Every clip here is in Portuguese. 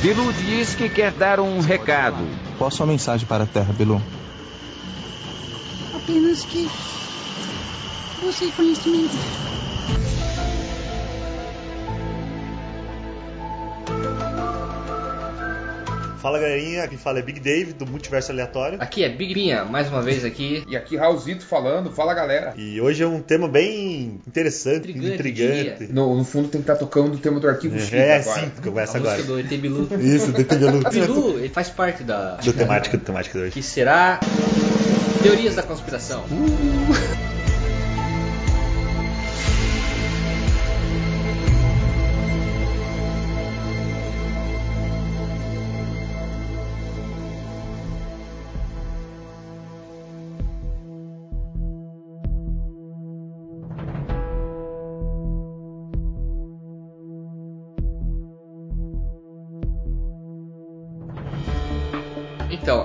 Bilu diz que quer dar um recado. Qual a sua mensagem para a Terra, Bilu? Apenas que busque conhecimento. Fala galerinha, aqui fala é Big Dave do Multiverso Aleatório. Aqui é Big Binha, mais uma vez aqui. E aqui Raulzito falando, fala galera. E hoje é um tema bem interessante, Intrigante, intrigante. No, no fundo tem que estar tocando o tema do arquivo X É, agora. sim, que começa A agora. do ET Bilu. Isso, do Bilu. Bilu, ele faz parte da... Do temática, do temática de hoje. Que será... Teorias da conspiração. Então,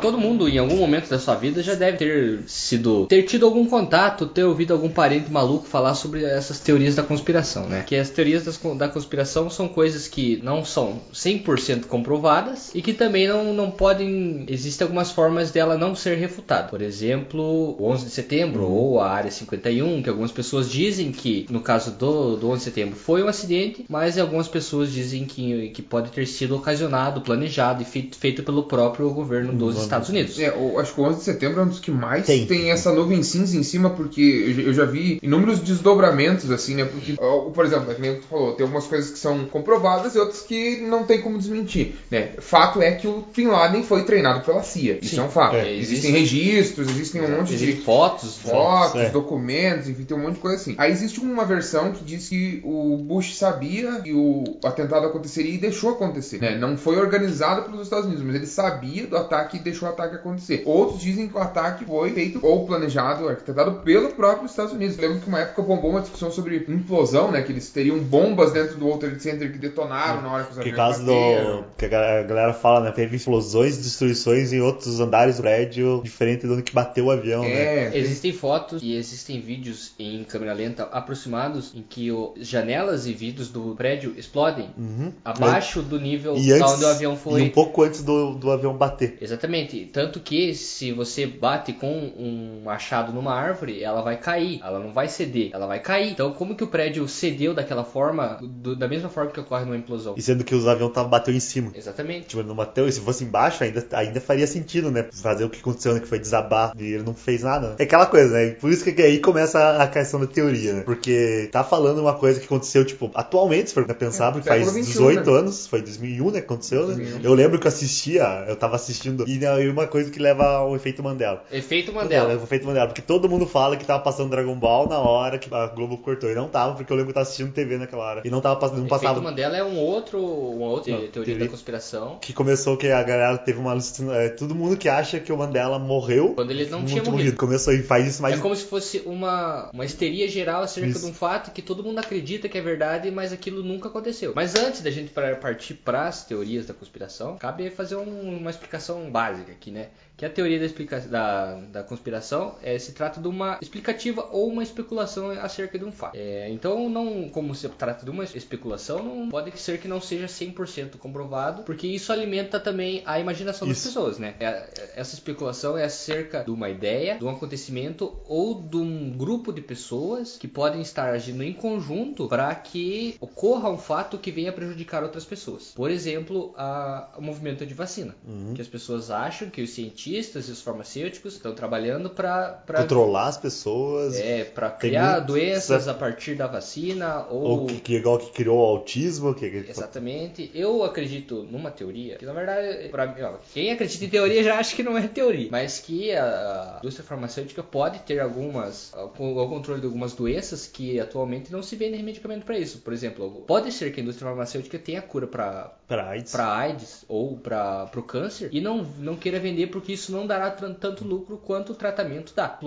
todo mundo em algum momento da sua vida já deve ter sido ter tido algum contato, ter ouvido algum parente maluco falar sobre essas teorias da conspiração, né? Que as teorias das da conspiração são coisas que não são 100% comprovadas e que também não, não podem existem algumas formas dela não ser refutada. Por exemplo, o 11 de setembro ou a área 51, que algumas pessoas dizem que no caso do, do 11 de setembro foi um acidente, mas algumas pessoas dizem que, que pode ter sido ocasionado, planejado e feito, feito pelo próprio governo dos Estados Unidos. É, o- acho que o 11 de setembro é um dos que mais Tem. tem, essa nuvem cinza em cima, porque eu, já- vi inúmeros desdobramentos, assim, né? Porque, por exemplo, é que nem tu falou, tem algumas coisas que são comprovadas e outras que não tem como desmentir, né? Fato é que o Bin Laden foi treinado pela CIA. Isso Sim. é um fato. É, existem existe- registros, existem um monte de Existem fotos, fotos, é. documentos, enfim, tem um monte de coisa assim. Aí existe uma versão que diz que o Bush sabia que o atentado aconteceria e deixou acontecer. Né? Não foi organizado pelos Estados Unidos, mas ele sabia do ataque e deixou o ataque acontecer. Outros dizem que o ataque foi feito ou planejado, arquitetado pelo próprio Estados Unidos. Eu lembro que uma época bombou uma discussão sobre implosão, né? Que eles teriam bombas dentro do World Trade Center que detonaram na hora que os Que aviões caso bateram. do. Que a ga- a galera fala, né? Teve explosões e destruições em outros andares do prédio, diferente do que bateu o avião, né? É, Existem fotos e existem vídeos em câmera lenta aproximados em que o, janelas e vidros do prédio explodem Uhum. abaixo do nível E antes. onde o avião foi. E um pouco antes do, do avião bater. Exatamente. Tanto que se você bate com um machado numa árvore, ela vai cair. Ela não vai ceder, ela vai cair. Então, como que o prédio cedeu daquela forma, do- da mesma forma que ocorre numa implosão? E sendo que os aviões estavam bateu em cima. Exatamente. Tipo, não bateu, e se fosse embaixo, ainda, ainda faria sentido, né? Fazer o que aconteceu, né? Que foi desabar. E ele não fez nada. né? É aquela coisa, né? Por isso que aí começa a questão da teoria, né? Porque tá falando uma coisa que aconteceu, tipo, atualmente, se for pensar, porque faz século XXI, 18 né? anos, foi 2001, né? Que aconteceu, né? 2001. Eu lembro que eu assistia, eu tava assistindo, e aí uma coisa que leva ao efeito Mandela. Efeito Mandela. o efeito Mandela, porque todo mundo fala que tava passando Dragon Ball na hora que a Globo cortou. E não tava, porque eu lembro que eu tava assistindo TV naquela hora. E não tava passando, não Efeito passava. Mandela é um outro, uma outra Não, teoria, da conspiração. Que começou que a galera teve uma é, Todo mundo que acha que o Mandela morreu. Quando ele não no tinha último morrido. vídeo. Começou e faz isso mais. É como se fosse uma, uma histeria geral acerca Isso. de um fato que todo mundo acredita que é verdade, mas aquilo nunca aconteceu. Mas antes da gente partir para as teorias da conspiração, cabe fazer um- uma explicação básica aqui, né? Que a teoria da, explica- da, da conspiração é, se trata de uma explicativa ou uma especulação acerca de um fato. É, então, não, como se trata de uma especulação, não pode ser que não seja 100% comprovado, porque isso alimenta também a imaginação das Isso. pessoas, né? É- essa especulação é acerca de uma ideia, de um acontecimento ou de um grupo de pessoas que podem estar agindo em conjunto para que ocorra um fato que venha prejudicar outras pessoas. Por exemplo, a- o movimento de vacina, Uhum. que as pessoas acham que os cientistas e os farmacêuticos estão trabalhando para Controlar as pessoas. é, para criar muito- doenças a partir da vacina ou Ou que, que igual que criou o autismo. Que, Exatamente. Eu acredito numa teoria, que na verdade, pra quem acredita em teoria já acha que não é teoria, mas que a, indústria farmacêutica pode ter algumas, algum- o controle de algumas doenças que atualmente não se vende medicamento para isso. Por exemplo, pode ser que a indústria farmacêutica tenha cura para Pra AIDS. para AIDS ou para o câncer e não não queira vender porque isso não dará tanto lucro quanto o tratamento dá.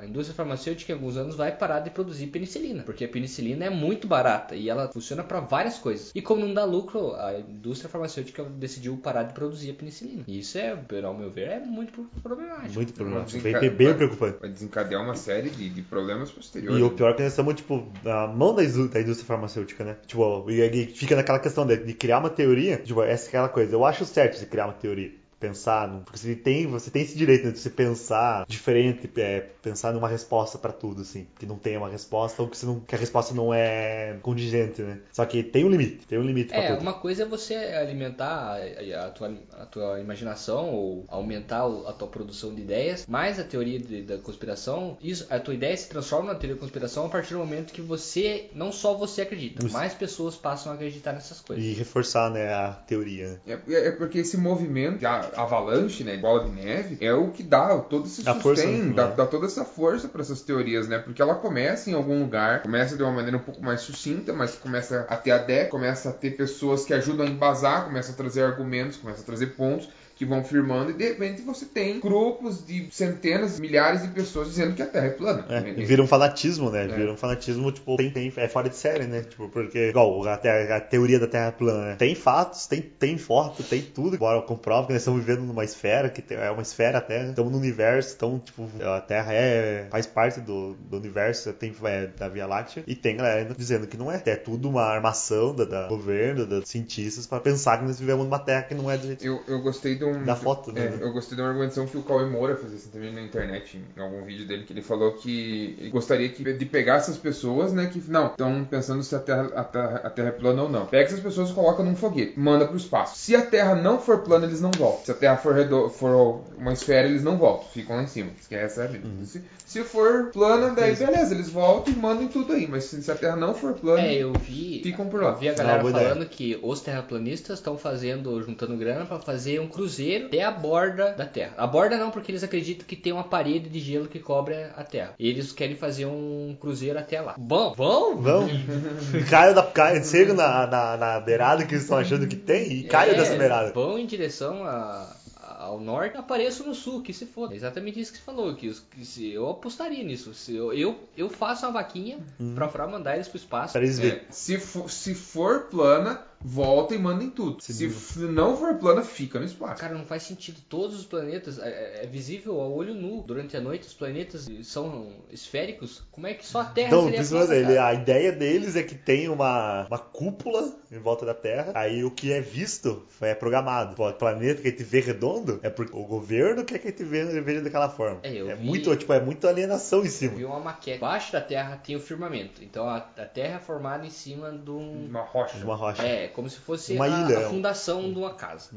A indústria farmacêutica em alguns anos vai parar de produzir penicilina, porque a penicilina é muito barata e ela funciona para várias coisas. E como não dá lucro, a indústria farmacêutica decidiu parar de produzir a penicilina. E isso é, ao meu ver, é muito pro- problemático. Muito problemático. Desenca- Bem, bem vai- preocupante. Vai desencadear uma série de, de problemas posteriores. E o pior é que nós estamos, tipo, na mão da indú- da indústria farmacêutica, né? Tipo, e aí fica naquela questão de, de criar uma teoria, tipo, essa é aquela coisa. Eu acho certo de criar uma teoria. Pensar, num- porque você tem, você tem esse direito né, de você pensar diferente, é, pensar numa resposta pra tudo, assim. Que não tenha uma resposta ou que, você não, que a resposta não é contingente, né? Só que tem um limite, tem um limite pra É, tudo. uma coisa é você alimentar a, a tua, a tua imaginação ou aumentar a tua produção de ideias, mas a teoria de- da conspiração, isso, a tua ideia se transforma na teoria da conspiração a partir do momento que você, não só você acredita, Isso. mais pessoas passam a acreditar nessas coisas. E reforçar, né, a teoria, né? É, é porque esse movimento, a- avalanche, né, bola de neve, é o que dá todo esse A força, sustento, né? dá, dá toda essa força para essas teorias, né? Porque ela começa em algum lugar, começa de uma maneira um pouco mais sucinta, mas começa a ter adeptos, começa a ter pessoas que ajudam a embasar, começa a trazer argumentos, começa a trazer pontos que vão firmando e de repente você tem grupos de centenas, milhares de pessoas dizendo que a Terra é plana. É, né? e vira um fanatismo, né? Vira um fanatismo, tipo, tem, tem, é fora de série, né? Tipo, porque, igual, a, terra- a teoria da Terra plana, né? Tem fatos, tem, tem foto, tem tudo. Agora comprova que nós estamos vivendo numa esfera, que é uma esfera a Terra. Estamos no universo, então, tipo, a Terra é, faz parte do, do universo, tem, é, da Via Láctea. E tem galera dizendo que não é. É tudo uma armação da, da governo, dos cientistas, pra pensar que nós vivemos numa Terra que não é do jeito Eu, eu gostei de um. Da foto, né? é, eu gostei de uma argumentação que o Cauê Moura fez assim também na internet, em algum vídeo dele, que ele falou que ele gostaria que, de pegar essas pessoas, né, que não, estão pensando se a terra, a, terra, a Terra é plana ou não. Pega essas pessoas e coloca num foguete, manda pro espaço. Se a Terra não for plana, eles não voltam. Se a Terra for, redo- for uma esfera, eles não voltam, ficam lá em cima. É a vida. Se, se for plana, daí beleza, eles voltam e mandam tudo aí. Mas se, se a Terra não for plana, É, eu vi, Ficam por lá. eu vi a Não, galera boa falando ideia. que os terraplanistas estão fazendo, juntando grana pra fazer um cruzeiro até a borda da Terra. A borda não, porque eles acreditam que tem uma parede de gelo que cobre a Terra. E eles querem fazer um cruzeiro até lá. Bom, vão? Vão, caiam da caia, chegam na, na, na beirada que eles estão achando que tem e caiam É, dessa beirada. Vão em direção a- a- ao norte, apareço no sul, que se foda. É exatamente isso que você falou, que, os- que se, eu apostaria nisso. Se eu, eu, eu faço uma vaquinha pra, pra mandar eles pro espaço. Para eles verem. É, se, for, se for plana, volta e manda em tudo. Se, f- não for plana, fica no espaço. Cara, não faz sentido. Todos os planetas é, é visível ao olho nu. Durante a noite, os planetas são esféricos. Como é que só a Terra Então, seria plana, ele, cara? a ideia deles é que tem uma, uma cúpula em volta da Terra. Aí o que é visto é programado. O planeta que a gente vê redondo é porque o governo quer que a gente veja daquela forma. É, eu vi- muito, tipo, é muito alienação em Eu cima. vi uma maquete. Embaixo da Terra tem o firmamento. Então a, a Terra é formada em cima de um. Uma rocha. De uma rocha. É, como se fosse a, a é fundação de uma casa.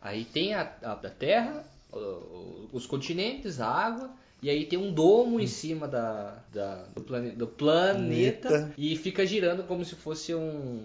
Aí tem a, a da Terra, os continentes, a água. E aí tem um domo em cima da, da- do, plane, do planeta Planeta. e fica girando como se fosse um-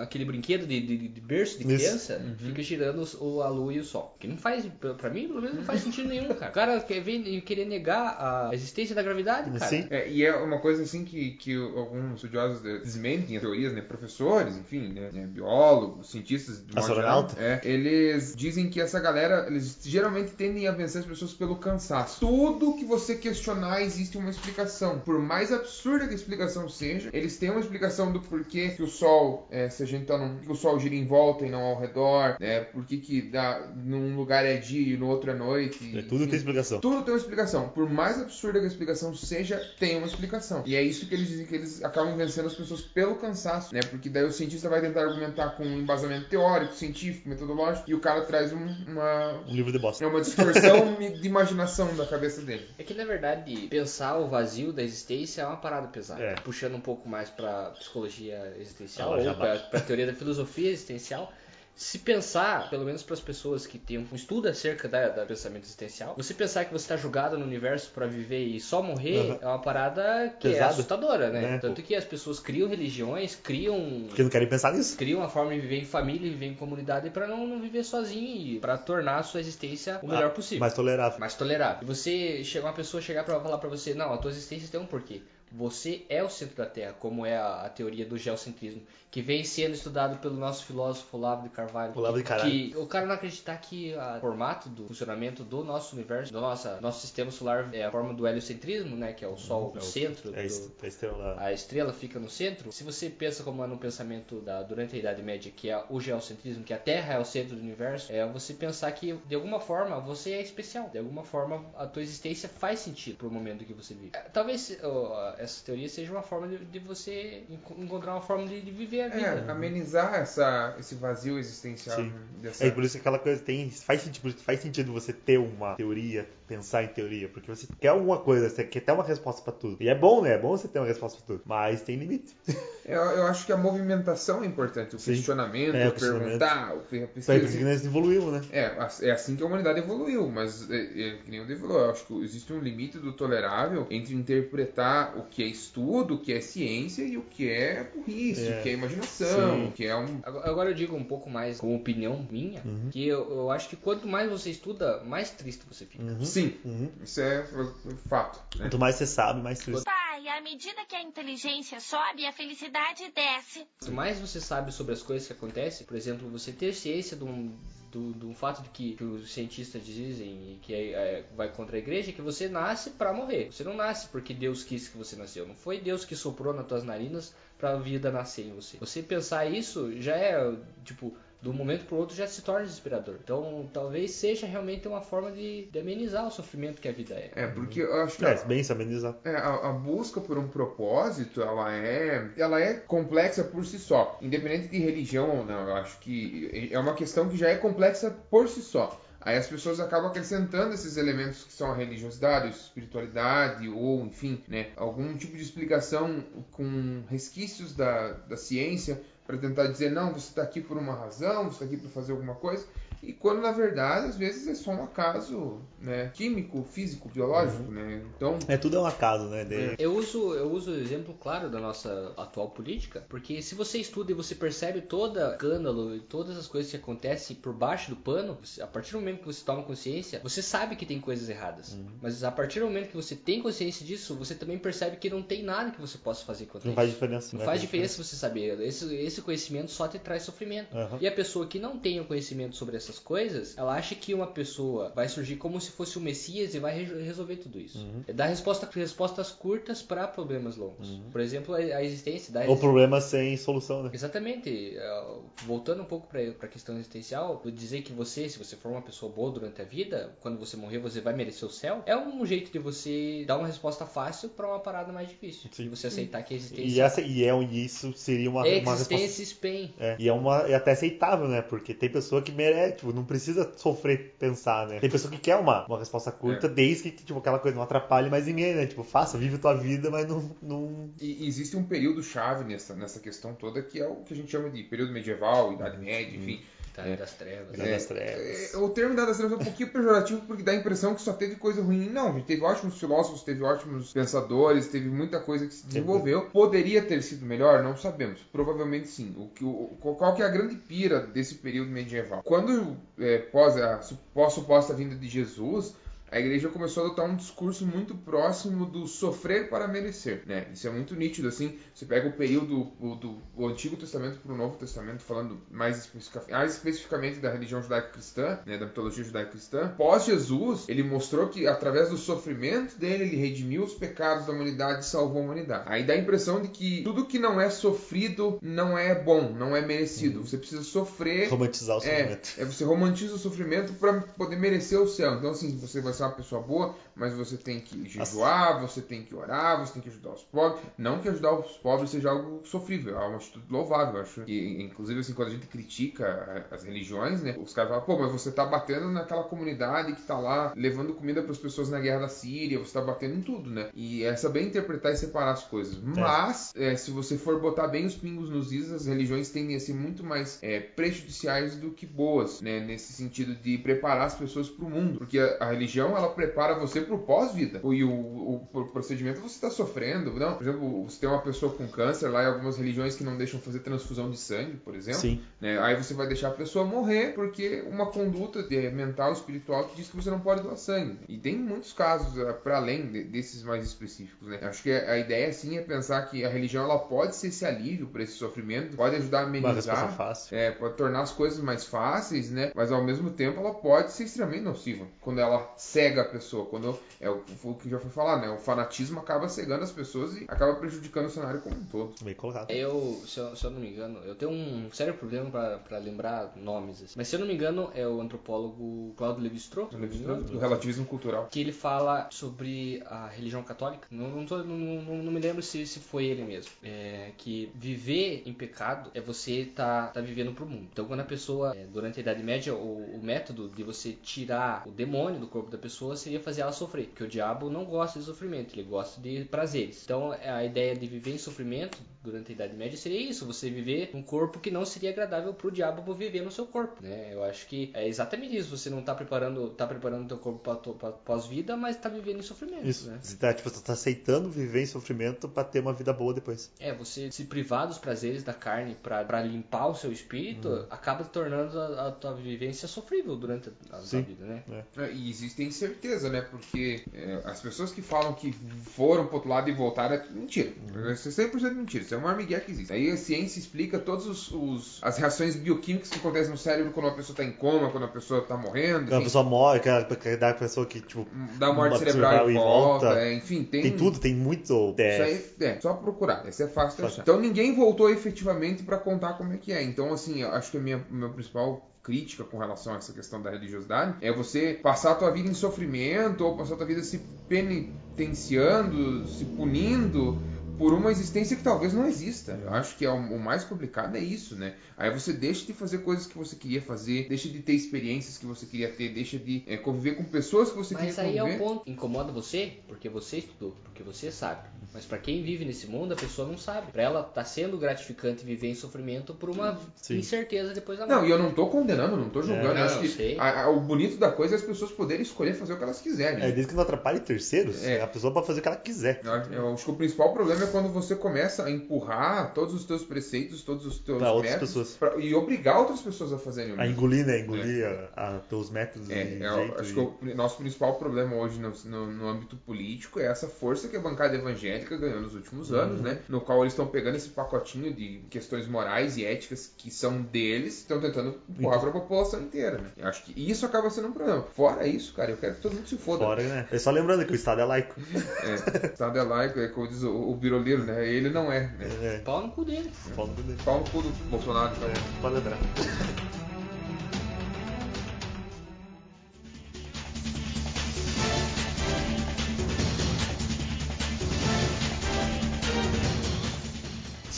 aquele brinquedo de, de, de berço de Isso. criança, fica girando o, a lua e o sol. Que não faz, pra mim, pelo menos, não faz sentido nenhum, cara. O cara quer ver, querer negar a existência da gravidade, cara. Sim. É, e é uma coisa assim que, que alguns estudiosos desmentem as teorias, né? Professores, enfim, né? né, biólogos, cientistas, Astronauta. geral, é, eles dizem que essa galera, eles geralmente tendem a vencer as pessoas pelo cansaço. Tudo que você questionar existe uma explicação. Por mais absurda que a explicação seja, eles têm uma explicação do porquê que o Sol, é, se a gente tá num, que o Sol gira em volta e não ao redor, né? Por que que dá, num lugar é dia e no outro é noite. É, tudo enfim. tem explicação. Tudo tem uma explicação. Por mais absurda que a explicação seja, tem uma explicação. E é isso que eles dizem que eles acabam vencendo as pessoas pelo cansaço, né? Porque daí o cientista vai tentar argumentar com um embasamento teórico, científico, metodológico, e o cara traz um- uma, Um livro de bosta. é uma distorção de imaginação da cabeça dele. É que na verdade pensar o vazio da existência é uma parada pesada. É. Puxando um pouco mais pra psicologia existencial Ah, ou já pra, bate. pra teoria da filosofia existencial. Se pensar, pelo menos para as pessoas que têm um estudo acerca da, da pensamento existencial, você pensar que você está jogado no universo para viver e só morrer Uhum. é uma parada que é Pesado. assustadora, né? Né? Tanto que as pessoas criam religiões, criam Porque não querem pensar nisso. criam uma forma de viver em família, viver em comunidade para não, não viver sozinho e para tornar a sua existência o melhor Ah, possível Mais tolerável. mais tolerável. E você chega uma pessoa chegar para falar para você, não, a tua existência tem um porquê. Você é o centro da Terra, como é a, a teoria do geocentrismo, que vem sendo estudado pelo nosso filósofo Olavo de Carvalho. Olavo de Carvalho. Que o cara não acreditar que o formato do funcionamento do nosso universo, do nossa, nosso sistema solar é a forma do heliocentrismo, né, que é o Sol no centro, É do- isso, a estrela. a estrela fica no centro. Se você pensa como é no pensamento da durante a Idade Média, que é o geocentrismo, que a Terra é o centro do universo, é você pensar que de alguma forma você é especial, de alguma forma a tua existência faz sentido pro momento que você vive. É, Talvez essa teoria seja uma forma de, de você enco- encontrar uma forma de, de viver a vida. É, amenizar essa, esse vazio existencial Sim. dessa. É por isso que aquela coisa tem. Faz sentido, faz sentido você ter uma teoria, pensar em teoria, porque você quer alguma coisa, você quer ter uma resposta pra tudo. E é bom, né? É bom você ter uma resposta pra tudo. Mas tem limite. Eu, eu acho que a movimentação é importante, o Sim. questionamento, É, o questionamento. perguntar, o Foi por pesquisa. isso que nós evoluímos, né? É, é assim que a humanidade evoluiu, mas é, é, que nem o falou, eu acho que existe um limite do tolerável entre interpretar o que é estudo, o que é ciência e o que é burrice, É. o que é imaginação, Sim. o que é um. Agora eu digo um pouco mais como opinião minha, Uhum. que eu, eu acho que quanto mais você estuda, mais triste você fica. Sim, Uhum. isso é fato. né? Quanto mais você sabe, mais triste. Pai, à medida que a inteligência sobe, a felicidade desce. Quanto mais você sabe sobre as coisas que acontecem, por exemplo, você ter ciência de um, do, do fato de que, que os cientistas dizem e que é- é- vai contra a igreja, é que você nasce pra morrer. Você não nasce porque Deus quis que você nasceu. Não foi Deus que soprou nas tuas narinas pra vida nascer em você. Você pensar isso já é, tipo, de um momento pro outro já se torna desesperador. Então, talvez seja realmente uma forma de, de amenizar o sofrimento que a vida é. É, porque eu acho que. É, bem se amenizar. É, a, a busca por um propósito, ela é, ela é complexa por si só, independente de religião ou não. Eu acho que é uma questão que já é complexa por si só. Aí as pessoas acabam acrescentando esses elementos que são a religiosidade, a espiritualidade ou, enfim, né, algum tipo de explicação com resquícios da, da ciência para tentar dizer não, você está aqui por uma razão, você está aqui para fazer alguma coisa. E quando na verdade às vezes é só um acaso, né, químico, físico, biológico, né? Então É, tudo é um acaso, né? Daí- Eu uso, eu uso o exemplo claro da nossa atual política, porque se você estuda e você percebe toda escândalo e todas as coisas que acontecem por baixo do pano, a partir do momento que você toma consciência, você sabe que tem coisas erradas. Uhum. Mas a partir do momento que você tem consciência disso, você também percebe que não tem nada que você possa fazer contra Não isso. faz diferença. Não né? faz diferença você saber. Esse, esse conhecimento só te traz sofrimento. Aham. E a pessoa que não tem o conhecimento sobre essas coisas, ela acha que uma pessoa vai surgir como se fosse o Messias e vai re- resolver tudo isso. Uhum. É dar resposta, respostas curtas para problemas longos. Por exemplo, a, a existência da Ou problema sem solução, né? Exatamente. É, Voltando um pouco para a questão existencial, dizer que você, se você for uma pessoa boa durante a vida, quando você morrer você vai merecer o céu, é um jeito de você dar uma resposta fácil para uma parada mais difícil. Sim. E você aceitar que a E, existência essa, e é, e isso seria uma, uma resposta. existência spam. É, e é, uma, é até aceitável, né? Porque tem pessoa que merece, tipo, não precisa sofrer pensar, né? Tem pessoa que quer uma, uma resposta curta, É. desde que, tipo, aquela coisa não atrapalhe mais ninguém, né? Tipo, faça, vive tua vida, mas não. não... E existe um período chave nessa, nessa questão toda que é o que a gente chama de período medieval, Idade Média, enfim. É. das trevas. Idade das trevas. é, o termo das Trevas é um pouquinho pejorativo porque dá a impressão que só teve coisa ruim. Não, a gente teve ótimos filósofos, teve ótimos pensadores, teve muita coisa que se desenvolveu. Poderia ter sido melhor? Não sabemos. Provavelmente sim. O que, o, qual que é a grande pira desse período medieval? Quando, é, pós a pós suposta vinda de Jesus, a igreja começou a adotar um discurso muito próximo do sofrer para merecer, né? Isso é muito nítido, assim. Você pega o período do, o Antigo Testamento para o Novo Testamento, falando mais, mais especificamente da religião judaico-cristã, né? Da mitologia judaico-cristã. Pós-Jesus, ele mostrou que através do sofrimento dele, ele redimiu os pecados da humanidade e salvou a humanidade. Aí dá a impressão de que tudo que não é sofrido não é bom, não é merecido. Você precisa sofrer Romantizar o é, sofrimento. é você romantiza o sofrimento para poder merecer o céu. Então, assim, você vai ser uma pessoa boa, mas você tem que jejuar, você tem que orar, você tem que ajudar os pobres. Não que ajudar os pobres seja algo sofrível, é uma atitude louvável, eu acho. E, inclusive, assim, quando a gente critica a- as religiões, né, os caras falam, pô, mas você tá batendo naquela comunidade que tá lá levando comida para as pessoas na guerra da Síria, você tá batendo em tudo, né? E é saber interpretar e separar as coisas. Mas, é, se você for botar bem os pingos nos is, as religiões tendem a ser muito mais é, prejudiciais do que boas, né? Nesse sentido de preparar as pessoas para o mundo. Porque a, a religião, religião, ela prepara você pro pós-vida. E o, o, o procedimento você está sofrendo. Não, por exemplo, você tem uma pessoa com câncer lá em algumas religiões que não deixam fazer transfusão de sangue, por exemplo. Né? Aí você vai deixar a pessoa morrer porque uma conduta de- mental, espiritual que diz que você não pode doar sangue. E tem muitos casos para além de- desses mais específicos, né? Acho que a a ideia sim é pensar que a religião ela pode ser esse alívio para esse sofrimento, pode ajudar a amenizar, fácil. é, pode tornar as coisas mais fáceis, né? Mas ao mesmo tempo ela pode ser extremamente nociva quando ela cega a pessoa, quando é o, o que já foi falar, né? O fanatismo acaba cegando as pessoas e acaba prejudicando o cenário como um todo. Bem colocado. Eu, se eu, se eu não me engano, eu tenho um sério problema pra pra lembrar nomes. Assim. Mas se eu não me engano, é o antropólogo Claude Lévi-Strauss, Do relativismo cultural. que ele fala sobre a religião católica. Não, não, tô- não, não- não me lembro se, se foi ele mesmo. É, que viver em pecado é você tá, tá vivendo pro mundo. Então, quando a pessoa, é, durante a Idade Média, o, o método de você tirar o demônio do corpo da pessoa seria fazer ela sofrer. Porque o diabo não gosta de sofrimento, ele gosta de prazeres. Então, a ideia de viver em sofrimento durante a Idade Média seria isso: você viver um corpo que não seria agradável pro diabo por viver no seu corpo. Né? Eu acho que é exatamente isso. Você não tá preparando, tá preparando teu corpo pra pós-vida, mas tá vivendo em sofrimento. Isso. Né? Você tá, tipo, você tá aceitando viver em sofrimento pra ter uma vida boa depois. É, você se privar dos prazeres da carne pra pra limpar o seu espírito Uhum. acaba tornando a, a tua vivência sofrível durante a, a tua Sim. vida, né? É, E existe incerteza, né? Porque é, as pessoas que falam que foram pro outro lado e voltaram é mentira. Isso é 100% mentira. Isso é uma migué que existe. Aí a ciência explica todas os, os- as reações bioquímicas que acontecem no cérebro quando uma pessoa tá em coma, quando a pessoa tá morrendo. Quando a pessoa morre, aquela, aquela pessoa que, tipo, dá morte cerebral e volta. volta. é, enfim, tem, tem tudo, tem muito. Isso É, aí é só procurar, esse é fácil de achar. Então ninguém voltou efetivamente pra contar como é que é. Então, assim, eu acho que a minha, minha principal crítica com relação a essa questão da religiosidade é você passar a tua vida em sofrimento ou passar a tua vida se penitenciando, se punindo por uma existência que talvez não exista. Eu acho que é o, o mais complicado é isso, né? Aí você deixa de fazer coisas que você queria fazer, deixa de ter experiências que você queria ter, deixa de é, conviver com pessoas que você Mas queria aí é conviver. o ponto. Incomoda você porque você estudou, porque você sabe. Mas pra quem vive nesse mundo, a pessoa não sabe. Pra ela tá sendo gratificante viver em sofrimento por uma Sim. incerteza depois da morte. Não, e eu não tô condenando, não tô julgando. É, eu acho não, que sei. a- a- o bonito da coisa é as pessoas poderem escolher fazer o que elas quiserem. é desde que não atrapalhe terceiros, É. a pessoa pode fazer o que ela quiser. Eu acho- Eu acho que o principal problema é quando você começa a empurrar todos os teus preceitos, todos os teus Pra métodos pra- e obrigar outras pessoas a fazerem o A mesmo. engolir, né? Engolir a, a teus métodos É, e é, jeito. acho e- que o nosso principal problema hoje no, no- no âmbito político é essa força que a bancada evangélica ganhou nos últimos anos, Uhum. né? No qual eles estão pegando esse pacotinho de questões morais e éticas que são deles, estão tentando empurrar para a população inteira, né? Eu acho que isso acaba sendo um problema. Fora isso, cara, eu quero que todo mundo se foda. Fora, né? É só lembrando que o Estado é laico. É, Estado é laico, é como diz o, o Biroleiro, né? Ele não é, né? É, Pau no cu dele. pau no cu dele. Pau no cu do Bolsonaro, então. É, pode lembrar.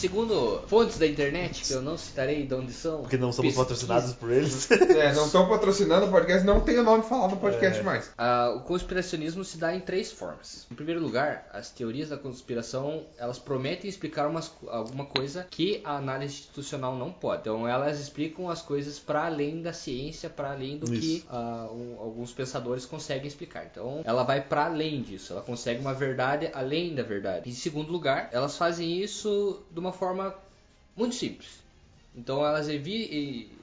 Segundo fontes da internet, que eu não citarei de onde são. Porque não somos patrocinados por eles. É, não estão patrocinando o podcast, não tem o nome falado no podcast É. mais. Ah, o conspiracionismo se dá em três formas. Em primeiro lugar, as teorias da conspiração elas prometem explicar umas, alguma coisa que a análise institucional não pode. Então elas explicam as coisas para além da ciência, para além do que Isso. ah, um- alguns pensadores conseguem explicar. Então ela vai para além disso. Ela consegue uma verdade além da verdade. Em segundo lugar, elas fazem isso de uma forma muito simples. Então elas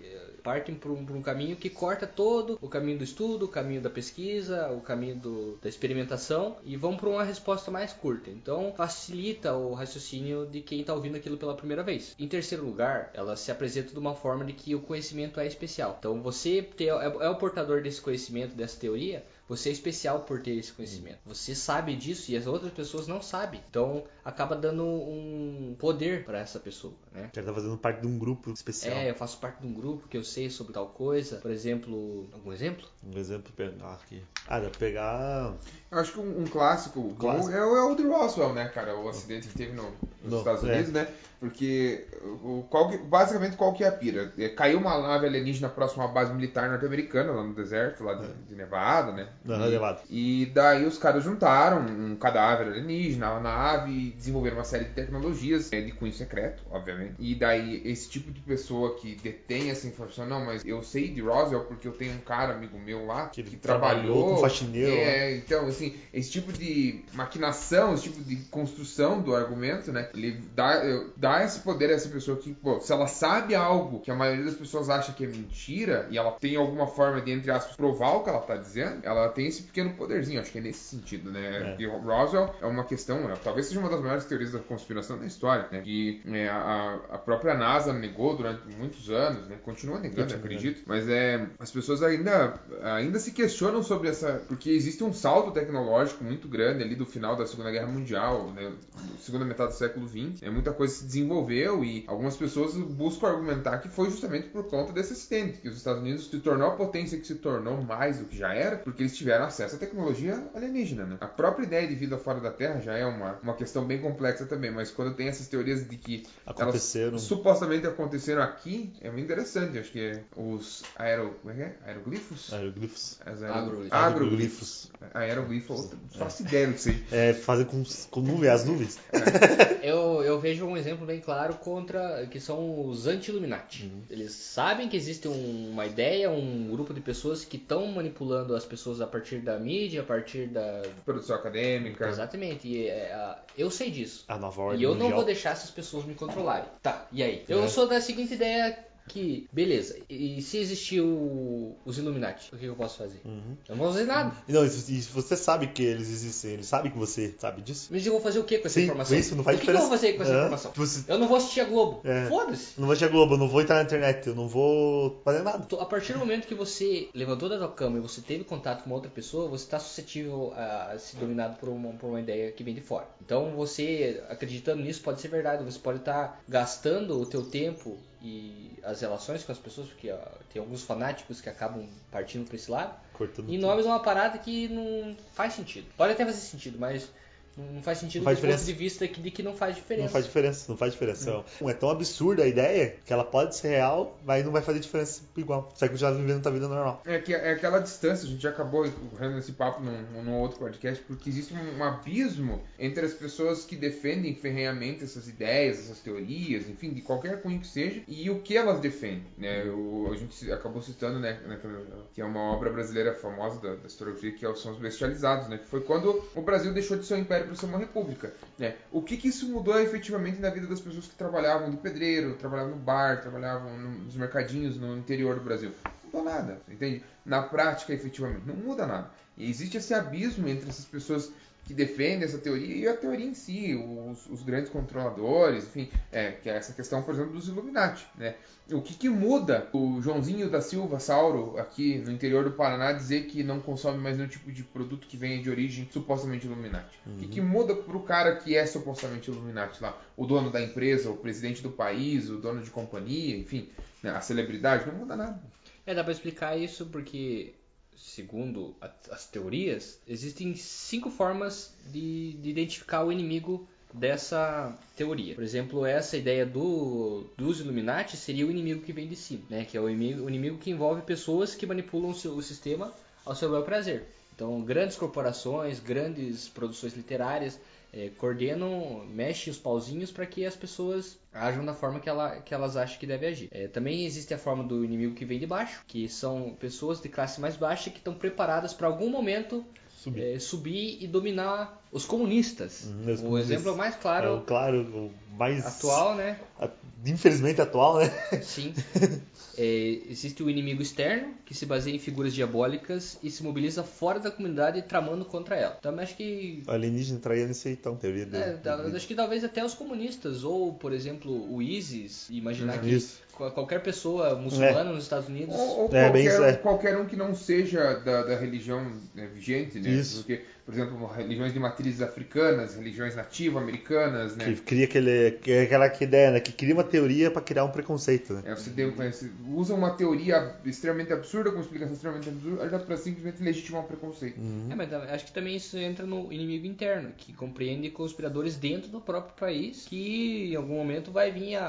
eh, partem por um, um caminho que corta todo o caminho do estudo, o caminho da pesquisa, o caminho do- da experimentação e vão para uma resposta mais curta. Então facilita o raciocínio de quem está ouvindo aquilo pela primeira vez. Em terceiro lugar, ela se apresenta de uma forma de que o conhecimento é especial. Então você é, é o portador desse conhecimento, dessa teoria, você é especial por ter esse conhecimento. Você sabe disso e as outras pessoas não sabem. Então acaba dando um poder para essa pessoa, né? Quero estar fazendo parte de um grupo especial. É, eu faço parte de um grupo que eu sei sobre tal coisa. Por exemplo, algum exemplo? Um exemplo pegar aqui. Ah, dá pra pegar. Acho que um, um clássico, Clássico. É, o, é o de Roswell, né, cara? O acidente que teve no- nos No- Estados é. Unidos, né? Porque o, qual que- basicamente qual que é a pira? É, caiu uma nave alienígena próxima a uma base militar norte-americana, lá no deserto, lá de, de Nevada, né? Não, e, elevado. e daí os caras juntaram um cadáver alienígena, uma nave, e desenvolveram uma série de tecnologias é, de cunho secreto, obviamente. E daí esse tipo de pessoa que detém essa informação, não, mas eu sei de Roswell porque eu tenho um cara amigo meu lá Que que, trabalhou, trabalhou com faxineiro, É, então assim, esse tipo de maquinação, esse tipo de construção do argumento, né? Ele dá, dá esse poder a essa pessoa que, pô, se ela sabe algo que a maioria das pessoas acha que é mentira e ela tem alguma forma de, entre aspas, provar o que ela tá dizendo, ela tem esse pequeno poderzinho. Acho que é nesse sentido, né? É. E Roswell é uma questão, né, talvez seja uma das maiores teorias da conspiração da história, né? Que é, a, a própria NASA negou durante muitos anos, né? Continua negando, Continua. acredito. Mas é, as pessoas ainda, ainda se questionam sobre essa. Porque existe um salto tecnológico muito grande ali do final da Segunda Guerra Mundial, né? Segunda metade do século XX. É, muita coisa se desenvolveu e algumas pessoas buscam argumentar que foi justamente por conta desse acidente, que os Estados Unidos se tornou a potência que se tornou mais do que já era, porque eles tiveram acesso à tecnologia alienígena, né? A própria ideia de vida fora da Terra já é uma, uma questão bem complexa também, mas quando tem essas teorias de que Aconteceram. elas supostamente aconteceram aqui, é muito interessante. Acho que é os aero, como é que é? aeroglifos? Aeroglifos. As Agroglifos. Agroglifos. Aeroglifo, outra- não faço ideia do que seja. É, fazer com, com nuvem, as nuvens. Eu, eu vejo um exemplo bem claro contra que são os anti-Illuminati. Uhum. Eles sabem que existe um- uma ideia, um grupo de pessoas que estão manipulando as pessoas a partir da mídia, a partir da. Produção acadêmica. Exatamente. E, é, eu sei disso. A nova ordem E eu não mundial. vou deixar essas pessoas me controlarem. Tá, e aí? Eu É. sou da seguinte ideia que, beleza, e se existir o- os Illuminati, o que eu posso fazer? Uhum. Eu não vou fazer nada. Não, isso- isso você sabe que eles existem, eles sabem que você sabe disso. Mas eu vou fazer o que com essa Sim, informação? isso não faz o que, que eu vou fazer com essa É. informação? Você- Eu não vou assistir a Globo. É. Foda-se. Não vou assistir a Globo, eu não vou entrar na internet, eu não vou fazer nada. A partir do momento que você levantou da tua cama e você teve contato com uma outra pessoa, você está suscetível a ser dominado por uma, por uma ideia que vem de fora. Então você, acreditando nisso, pode ser verdade. Você pode estar gastando o teu tempo e as relações com as pessoas, porque ó, tem alguns fanáticos que acabam partindo para esse lado, Cortando em tudo. nome de uma parada que não faz sentido. Pode até fazer sentido, mas não faz sentido Não faz do ponto diferença. de vista que, de que não faz diferença. Não faz diferença, não faz diferença. É tão absurda a ideia que ela pode ser real, mas não vai fazer diferença igual. Você vai continuar vivendo a vida normal. É, que, é aquela distância, a gente já acabou correndo esse papo num, num outro podcast, porque existe um, um abismo entre as pessoas que defendem ferrenhamente essas ideias, essas teorias, enfim, de qualquer cunho que seja, e o que elas defendem. Né? O- a gente acabou citando, né, né, que é uma obra brasileira famosa da, da historiografia, que é o São os Bestializados, né, que foi quando o Brasil deixou de ser um império para ser uma república. Né? O que, que isso mudou efetivamente na vida das pessoas que trabalhavam de pedreiro, trabalhavam no bar, trabalhavam no- nos mercadinhos no interior do Brasil? Não mudou nada, entende? Na prática, efetivamente, não muda nada. E existe esse abismo entre essas pessoas que defendem essa teoria e a teoria em si, os, os grandes controladores, enfim, é, que é essa questão, por exemplo, dos Illuminati, né? O que, que muda o Joãozinho da Silva Sauro aqui no interior do Paraná dizer que não consome mais nenhum tipo de produto que venha de origem supostamente Illuminati? O que, que muda pro cara que é supostamente Illuminati lá? O dono da empresa, o presidente do país, o dono de companhia, enfim, né, a celebridade? Não muda nada. É, dá pra explicar isso porque, segundo as teorias, existem cinco formas de, de identificar o inimigo dessa teoria. Por exemplo, essa ideia do, dos Illuminati seria o inimigo que vem de cima, né? Que é o inimigo, o inimigo que envolve pessoas que manipulam o, seu- o sistema ao seu bel prazer. Então, grandes corporações, grandes produções literárias eh, coordenam, mexem os pauzinhos para que as pessoas ajam da forma que, ela, que elas acham que deve agir. Eh, também existe a forma do inimigo que vem de baixo, que são pessoas de classe mais baixa que estão preparadas para algum momento Subir. eh, subir e dominar os comunistas. Uhum, os o comunistas. exemplo mais É claro o claro, o mais. atual, né? a- infelizmente atual, né? Sim. É, existe o inimigo externo, que se baseia em figuras diabólicas e se mobiliza fora da comunidade tramando contra ela. Então, eu acho que. O alienígena traía nesse aí, então, teoria dele. é, eu acho que talvez até os comunistas, ou, por exemplo, o ISIS, imaginar que Isso. qual- qualquer pessoa muçulmana nos Estados Unidos. Ou, ou É, qualquer, é. qualquer um que não seja da, da religião né, vigente, né? Isso. Porque, por exemplo, religiões de matrizes africanas, religiões nativo-americanas, né? Que cria aquele, que é aquela que ideia, né? Que cria uma teoria pra criar um preconceito, né? É, você, deu- você usa uma teoria extremamente absurda, com uma explicação extremamente absurda, pra simplesmente legitimar um preconceito. É, mas acho que também isso entra no inimigo interno, que compreende conspiradores dentro do próprio país, que em algum momento vai vir a,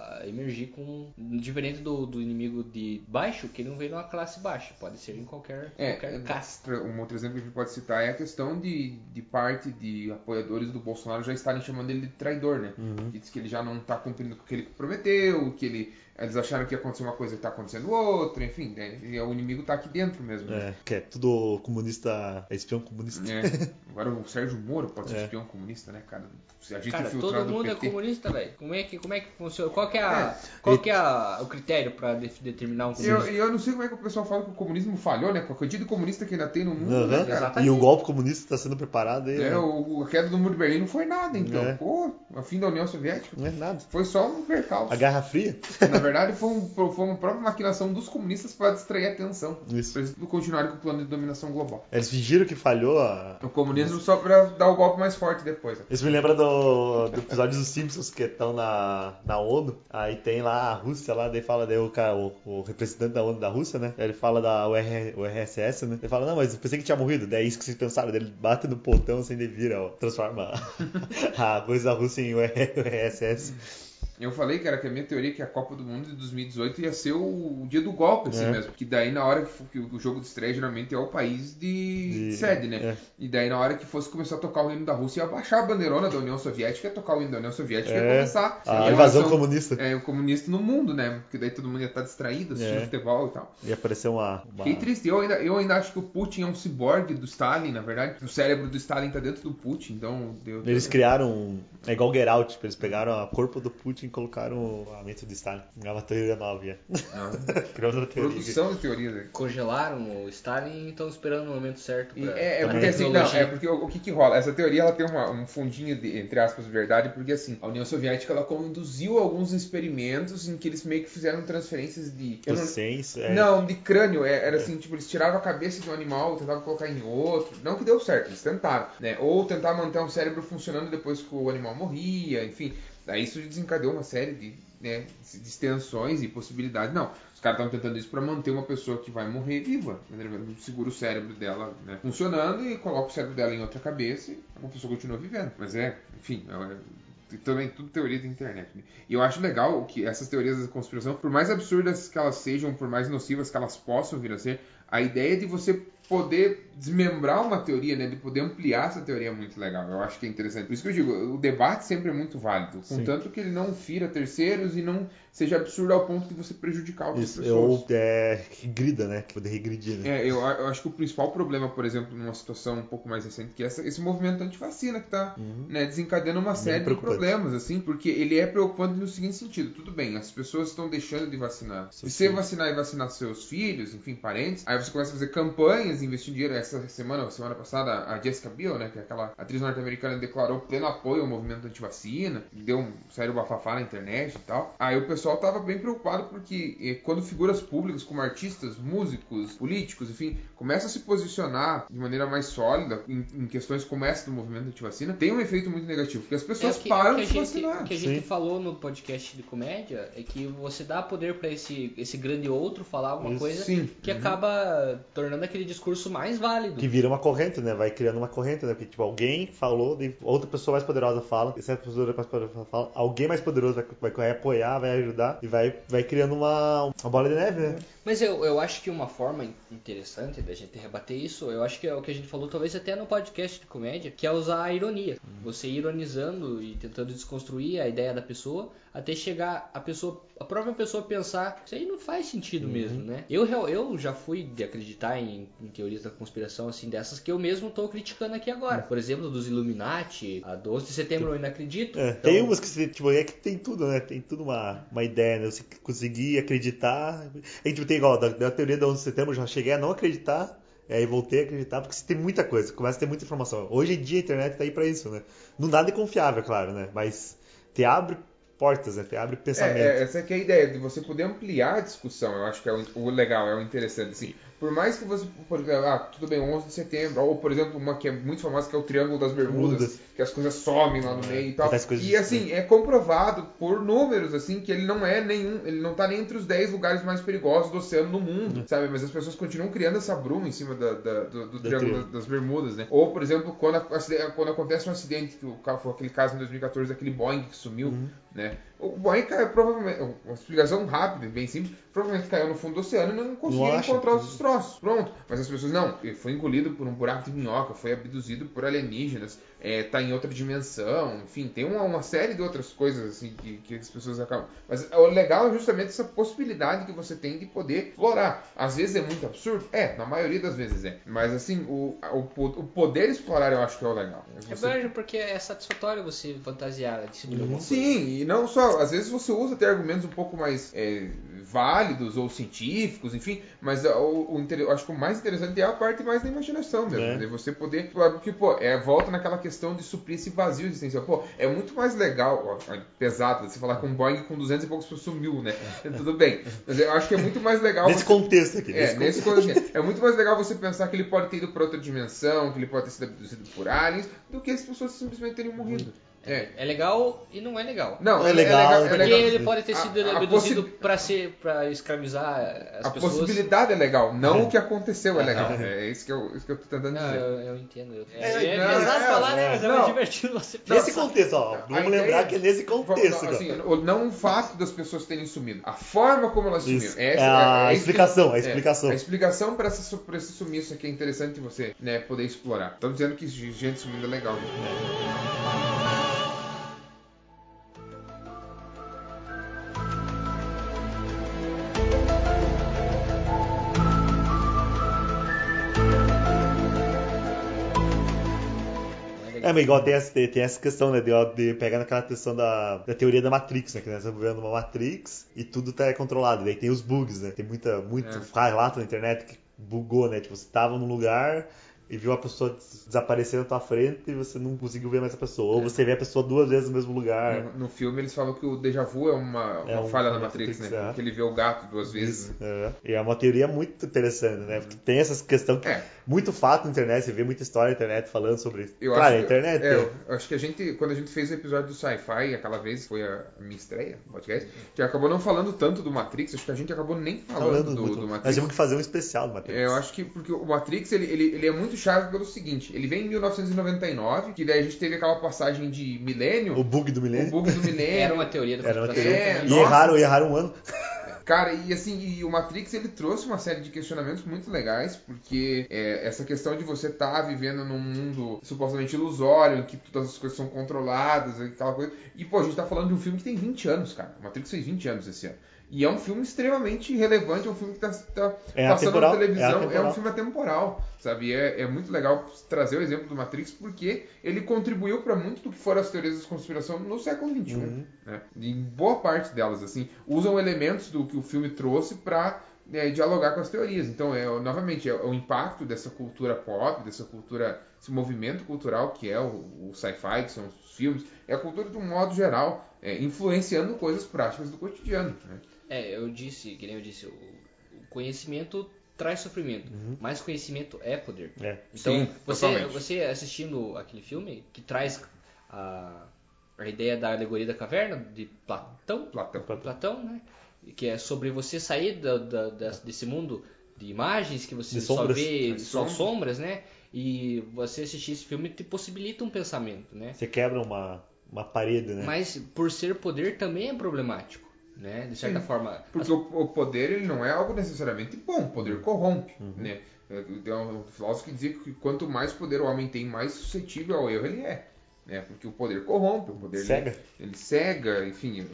a emergir com. Diferente do, do inimigo de baixo, que ele não vem numa classe baixa, pode ser em qualquer, É, qualquer casta. outra- um outro exemplo que a gente pode citar é a questão de, de parte de apoiadores do Bolsonaro já estarem chamando ele de traidor, né? Que diz que ele já não está cumprindo com o que ele prometeu, que ele, eles acharam que ia acontecer uma coisa e está acontecendo outra, enfim, né? E o inimigo está aqui dentro mesmo. né? É, que é tudo comunista, é espião comunista. É. Agora o Sérgio Moro pode ser É. espião comunista, né, cara? Se a gente Cara, todo do mundo é comunista, velho. Como é que como é que funciona? Qual que é, a, qual que é a- o critério pra de- determinar um comunista? eu, e eu não sei como é que o pessoal fala que o comunismo falhou, né? Com a quantidade de comunista que ainda tem no mundo, Aham. né? Exatamente. E o golpe comunista está sendo preparado aí. É, né? o, a queda do muro de Berlim não foi nada, então. É. Pô, o fim da União Soviética Não é nada. foi só um percalço. A Guerra Fria? Na verdade, foi, um, foi uma própria maquinação dos comunistas para distrair a atenção. Isso. Pra eles continuarem com o plano de dominação global. Eles fingiram que falhou a. O comunismo só pra dar o golpe mais forte depois. né? Isso me lembra do, do episódio dos Simpsons que estão na, na ONU. Aí tem lá a Rússia lá, daí fala daí o, cara, o, o representante da ONU da Rússia, né? Ele fala da UR, URSS, né? Ele fala, não, mas eu pensei que tinha morrido. Daí é isso que vocês pensaram. Daí ele bate no portão assim, vira, ó, transforma a coisa da Rússia em UR, URSS. Eu falei, cara, que a minha teoria é que a Copa do Mundo de 2018 ia ser o, o dia do golpe, assim É. mesmo. Que daí, na hora que, que o jogo de estreia, geralmente é o país de, De- sede, né? é. E daí, na hora que fosse começar a tocar o hino da Rússia, ia baixar a bandeirona da União Soviética, ia tocar o hino da União Soviética e ia É. começar A invasão relação- comunista. É, o comunista no mundo, né? Porque daí todo mundo ia estar distraído assistindo É. futebol e tal. Ia aparecer uma. uma... Fiquei triste. Eu ainda, eu ainda acho que o Putin é um ciborgue do Stalin, na verdade. O cérebro do Stalin tá dentro do Putin, então... Deu, Eles criaram. É igual Get Out, tipo, eles pegaram o corpo do Putin e colocaram a mente do Stalin. É uma teoria nova, outra teoria. Produção de teorias aí. Congelaram o Stalin e estão esperando o momento certo E pra, é, é pra porque assim, não, é porque o, o que que rola? Essa teoria ela tem uma- um fundinho de, entre aspas, verdade, porque assim, a União Soviética ela conduziu alguns experimentos em que eles meio que fizeram transferências de. eu não- Consciência. é. Não, de crânio. é- Era assim, tipo, eles tiravam a cabeça de um animal, tentavam colocar em outro. Não que deu certo, eles tentaram, né? Ou tentar manter um cérebro funcionando depois que o animal morria, enfim. Daí isso desencadeou uma série de, né, de extensões e possibilidades. Não, os caras estavam tentando isso pra manter uma pessoa que vai morrer viva. Segura o cérebro dela né, funcionando e coloca o cérebro dela em outra cabeça e a pessoa continua vivendo. Mas é, enfim, é, também tudo teoria da internet. Né? E eu acho legal que essas teorias da conspiração, por mais absurdas que elas sejam, por mais nocivas que elas possam vir a ser, a ideia de você poder desmembrar uma teoria, né, de poder ampliar essa teoria é muito legal. Eu acho que é interessante. Por isso que eu digo, o debate sempre é muito válido, Sim. contanto que ele não fira terceiros e não seja absurdo ao ponto de você prejudicar outras Isso, pessoas. ou é, regrida, né? Que poder regredir, né? É, eu, eu acho que o principal problema, por exemplo, numa situação um pouco mais recente, que é essa, esse movimento antivacina que está né, desencadeando uma série de problemas, assim, porque ele é preocupante no seguinte sentido: tudo bem, as pessoas estão deixando de vacinar. Se você vacinar e vacinar seus filhos, enfim, parentes, aí você começa a fazer campanhas, investir dinheiro. Essa semana, semana passada, a Jessica Biel, né, que é aquela atriz norte-americana, declarou pleno apoio ao movimento antivacina, deu um sério bafafá na internet e tal. Aí o pessoal tava bem preocupado porque eh, quando figuras públicas como artistas, músicos, políticos, enfim, começam a se posicionar de maneira mais sólida em, em questões como essa do movimento antivacina, tem um efeito muito negativo, porque as pessoas É que, param que de a se gente, vacinar. o que a Sim. gente falou no podcast de comédia é que você dá poder pra esse, esse grande outro falar alguma Isso. coisa Sim. que acaba tornando aquele discurso mais válido. Que vira uma corrente, né? Vai criando uma corrente, né? Porque, tipo, alguém falou, outra pessoa mais poderosa fala, e essa pessoa mais poderosa fala, alguém mais poderoso vai, vai apoiar, vai ajudar, e vai, vai criando uma, uma bola de neve, né? Mas eu, eu acho que uma forma interessante da gente rebater isso, eu acho que é o que a gente falou talvez até no podcast de comédia, que é usar a ironia. Você ironizando e tentando desconstruir a ideia da pessoa até chegar a pessoa, a própria pessoa pensar, isso aí não faz sentido mesmo, né? Eu, real- eu já fui de acreditar em, em teorias da conspiração assim dessas que eu mesmo tô criticando aqui agora. Por exemplo, dos Illuminati, a 12 de setembro eu ainda acredito. É, Então, Tem umas que você, tipo, é que tem tudo, né? Tem tudo uma, uma ideia, né? Você conseguir acreditar. A gente tem igual, da, da teoria da 11 de setembro, eu já cheguei a não acreditar. E aí voltei a acreditar, porque você tem muita coisa, começa a ter muita informação. Hoje em dia a internet tá aí pra isso, né? Não nada é confiável, claro, né? Mas te abre portas, né? Abre pensamento. É, é, essa é a ideia, de você poder ampliar a discussão. Eu acho que é o, o legal, é o interessante. Assim. Por mais que você, por exemplo, ah, tudo bem, 11 de setembro, ou por exemplo, uma que é muito famosa, que é o Triângulo das Bermudas, Bermudas. que as coisas somem lá no meio e tal. E assim, é comprovado por números, assim, que ele não é nenhum, ele não tá nem entre os 10 lugares mais perigosos do oceano no mundo, sabe? Mas as pessoas continuam criando essa bruma em cima da, da- do, do Da Triângulo triângulo. das Bermudas, né? Ou, por exemplo, quando, a- quando acontece um acidente, que o carro foi aquele caso em 2014 daquele Boeing que sumiu, Uhum. né? O Boeing caiu provavelmente, uma explicação rápida, bem simples, provavelmente caiu no fundo do oceano e não conseguiram acha. encontrar os troços. Pronto. Mas as pessoas, não, ele foi engolido por um buraco de minhoca, foi abduzido por alienígenas, é, tá em outra dimensão, enfim, tem uma, uma série de outras coisas assim que, que as pessoas acabam. Mas o legal é justamente essa possibilidade que você tem de poder explorar. Às vezes é muito absurdo? É, na maioria das vezes é. Mas assim, o, o, o poder explorar eu acho que é o legal. É Você- verdade, porque é satisfatório você fantasiar de de alguma coisa. Sim, e não só, às vezes você usa até argumentos um pouco mais é, válidos ou científicos, enfim, mas a- o, o acho que o mais interessante é a parte mais da imaginação mesmo, É. né? Você poder, porque, pô, é, volta naquela questão de suprir esse vazio existencial. Pô, é muito mais legal, ó, é pesado, você falar com um Boeing com 200 e poucos pessoas sumiu, né? Tudo bem, mas eu acho que é muito mais legal... Nesse você- contexto aqui. é, nesse contexto, é muito mais legal você pensar que ele pode ter ido para outra dimensão, que ele pode ter sido abduzido por aliens, do que as pessoas simplesmente terem morrido. É. É legal e não é legal. Não, É legal, é Porque legal. ele pode ter sido A- a abduzido possi- pra ser para escravizar as A pessoas. possibilidade é legal, não o que aconteceu é legal. É isso que eu, isso que eu tô tentando Não, dizer. eu, eu entendo. Eu- É, É, é, não, pesado é, falar, né? é, Mas é não. muito divertido você Nesse pensar. contexto, ó. A Vamos ideia- lembrar que é nesse contexto. Não, assim, não o fato das pessoas terem sumido, a forma como elas sumiram. Essa- É a que- explicação, a é, explicação. a explicação para esse, pra esse sumiço aqui é interessante você né, poder explorar. Estamos dizendo que gente sumindo é legal. Né? É, mas igual tem essa, tem essa questão, né, de, de pegar naquela questão da, da teoria da Matrix, né, que nós estamos vivendo uma Matrix e tudo tá controlado. Daí tem os bugs, né, tem muita, muito É. relato na internet que bugou, né, tipo, você tava num lugar e viu a pessoa des- desaparecer na tua frente e você não conseguiu ver mais a pessoa. É. Ou você vê a pessoa duas vezes no mesmo lugar. No, no filme eles falam que o déjà vu é uma, É uma um- falha da Matrix, Matrix, né? é. Que ele vê o gato duas vezes. né? É. E é uma teoria muito interessante, né? Porque tem essas questões que É. muito fato na internet, você vê muita história na internet falando sobre isso. Eu claro, acho a internet. Que, é, é. eu acho que a gente, quando a gente fez o episódio do Sci-Fi, aquela vez, foi a minha estreia no podcast, que acabou não falando tanto do Matrix, acho que a gente acabou nem falando, falando do, muito. do Nós Matrix. temos que fazer um especial do Matrix. É, eu acho que porque o Matrix ele, ele, ele é muito chave pelo seguinte: ele vem em 1999, que daí a gente teve aquela passagem de milênio, O bug do o milênio. bug do milênio. Era uma teoria da Era uma teoria. É, e erraram, erraram um ano. Cara, e assim, e o Matrix ele trouxe uma série de questionamentos muito legais, porque é, essa questão de você estar vivendo num mundo supostamente ilusório, em que todas as coisas são controladas, aquela coisa. E, pô, a gente tá falando de um filme que tem 20 anos, cara. O Matrix fez 20 anos esse ano. E é um filme extremamente relevante, é um filme que tá, tá É passando atemporal, na televisão, é é, um filme atemporal, sabe? É, é muito legal trazer o exemplo do Matrix, porque ele contribuiu para muito do que foram as teorias da conspiração no século XXI. Uhum. Né? Em boa parte delas, assim, usam elementos do que o filme trouxe para dialogar com as teorias. Então, é, novamente, é o impacto dessa cultura pop, dessa cultura, esse movimento cultural que é o, o sci-fi, que são os filmes, é a cultura de um modo geral, é, influenciando coisas práticas do cotidiano. Né? É, eu disse, que nem eu disse, o, o conhecimento traz sofrimento, Uhum. mas conhecimento é poder. É. Então, Sim, você, totalmente. você assistindo aquele filme que traz a, a ideia da alegoria da caverna de Platão, Platão. Platão, né? Que é sobre você sair da, da- desse mundo de imagens que você De só sombras. vê só sombras. sombras, né? E você assistir esse filme te possibilita um pensamento, né? Você quebra uma, uma parede, né? Mas por ser poder também é problemático, né? De certa Sim. forma. Porque o, o poder ele não é algo necessariamente bom, o poder corrompe. Uhum. Né? Tem um filósofo que dizia que quanto mais poder o homem tem, mais suscetível ao erro ele é. Né? Porque o poder corrompe, o poder ele- Cega. Ele, cega, enfim.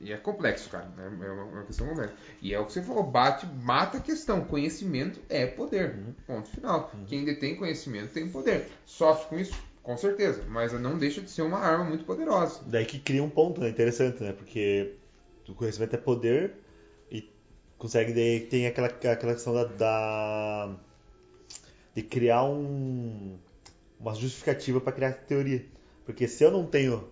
E é complexo, cara. né? É uma, questão complexa. E é o que você falou, bate, mata a questão. Conhecimento é poder. Uhum. Ponto final. Quem detém conhecimento tem poder. Sofre com isso? Com certeza. Mas não deixa de ser uma arma muito poderosa. Daí que cria um ponto né, interessante, né? Porque o conhecimento é poder e consegue daí tem aquela, aquela questão da, da- de criar um uma justificativa para criar teoria. Porque se eu não tenho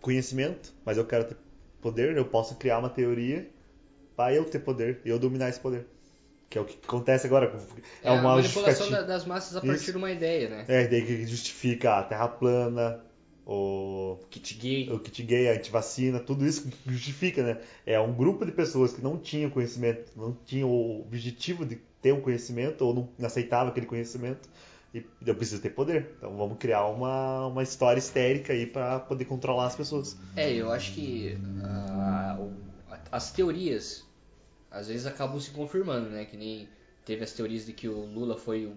conhecimento, mas eu quero ter poder, eu posso criar uma teoria para eu ter poder e eu dominar esse poder. Que é o que acontece agora. É, É, uma manipulação das massas a partir Isso. de uma ideia, né? É, daí que justifica a terra plana, o, Kit gay. o kit gay, a antivacina, tudo isso justifica, né? É um grupo de pessoas que não tinham conhecimento, não tinham o objetivo de ter um conhecimento ou não aceitavam aquele conhecimento. E eu preciso ter poder. Então vamos criar uma, uma história histérica aí para poder controlar as pessoas. É, eu acho que a- as teorias às vezes acabam se confirmando, né? Que nem teve as teorias de que o Lula foi um,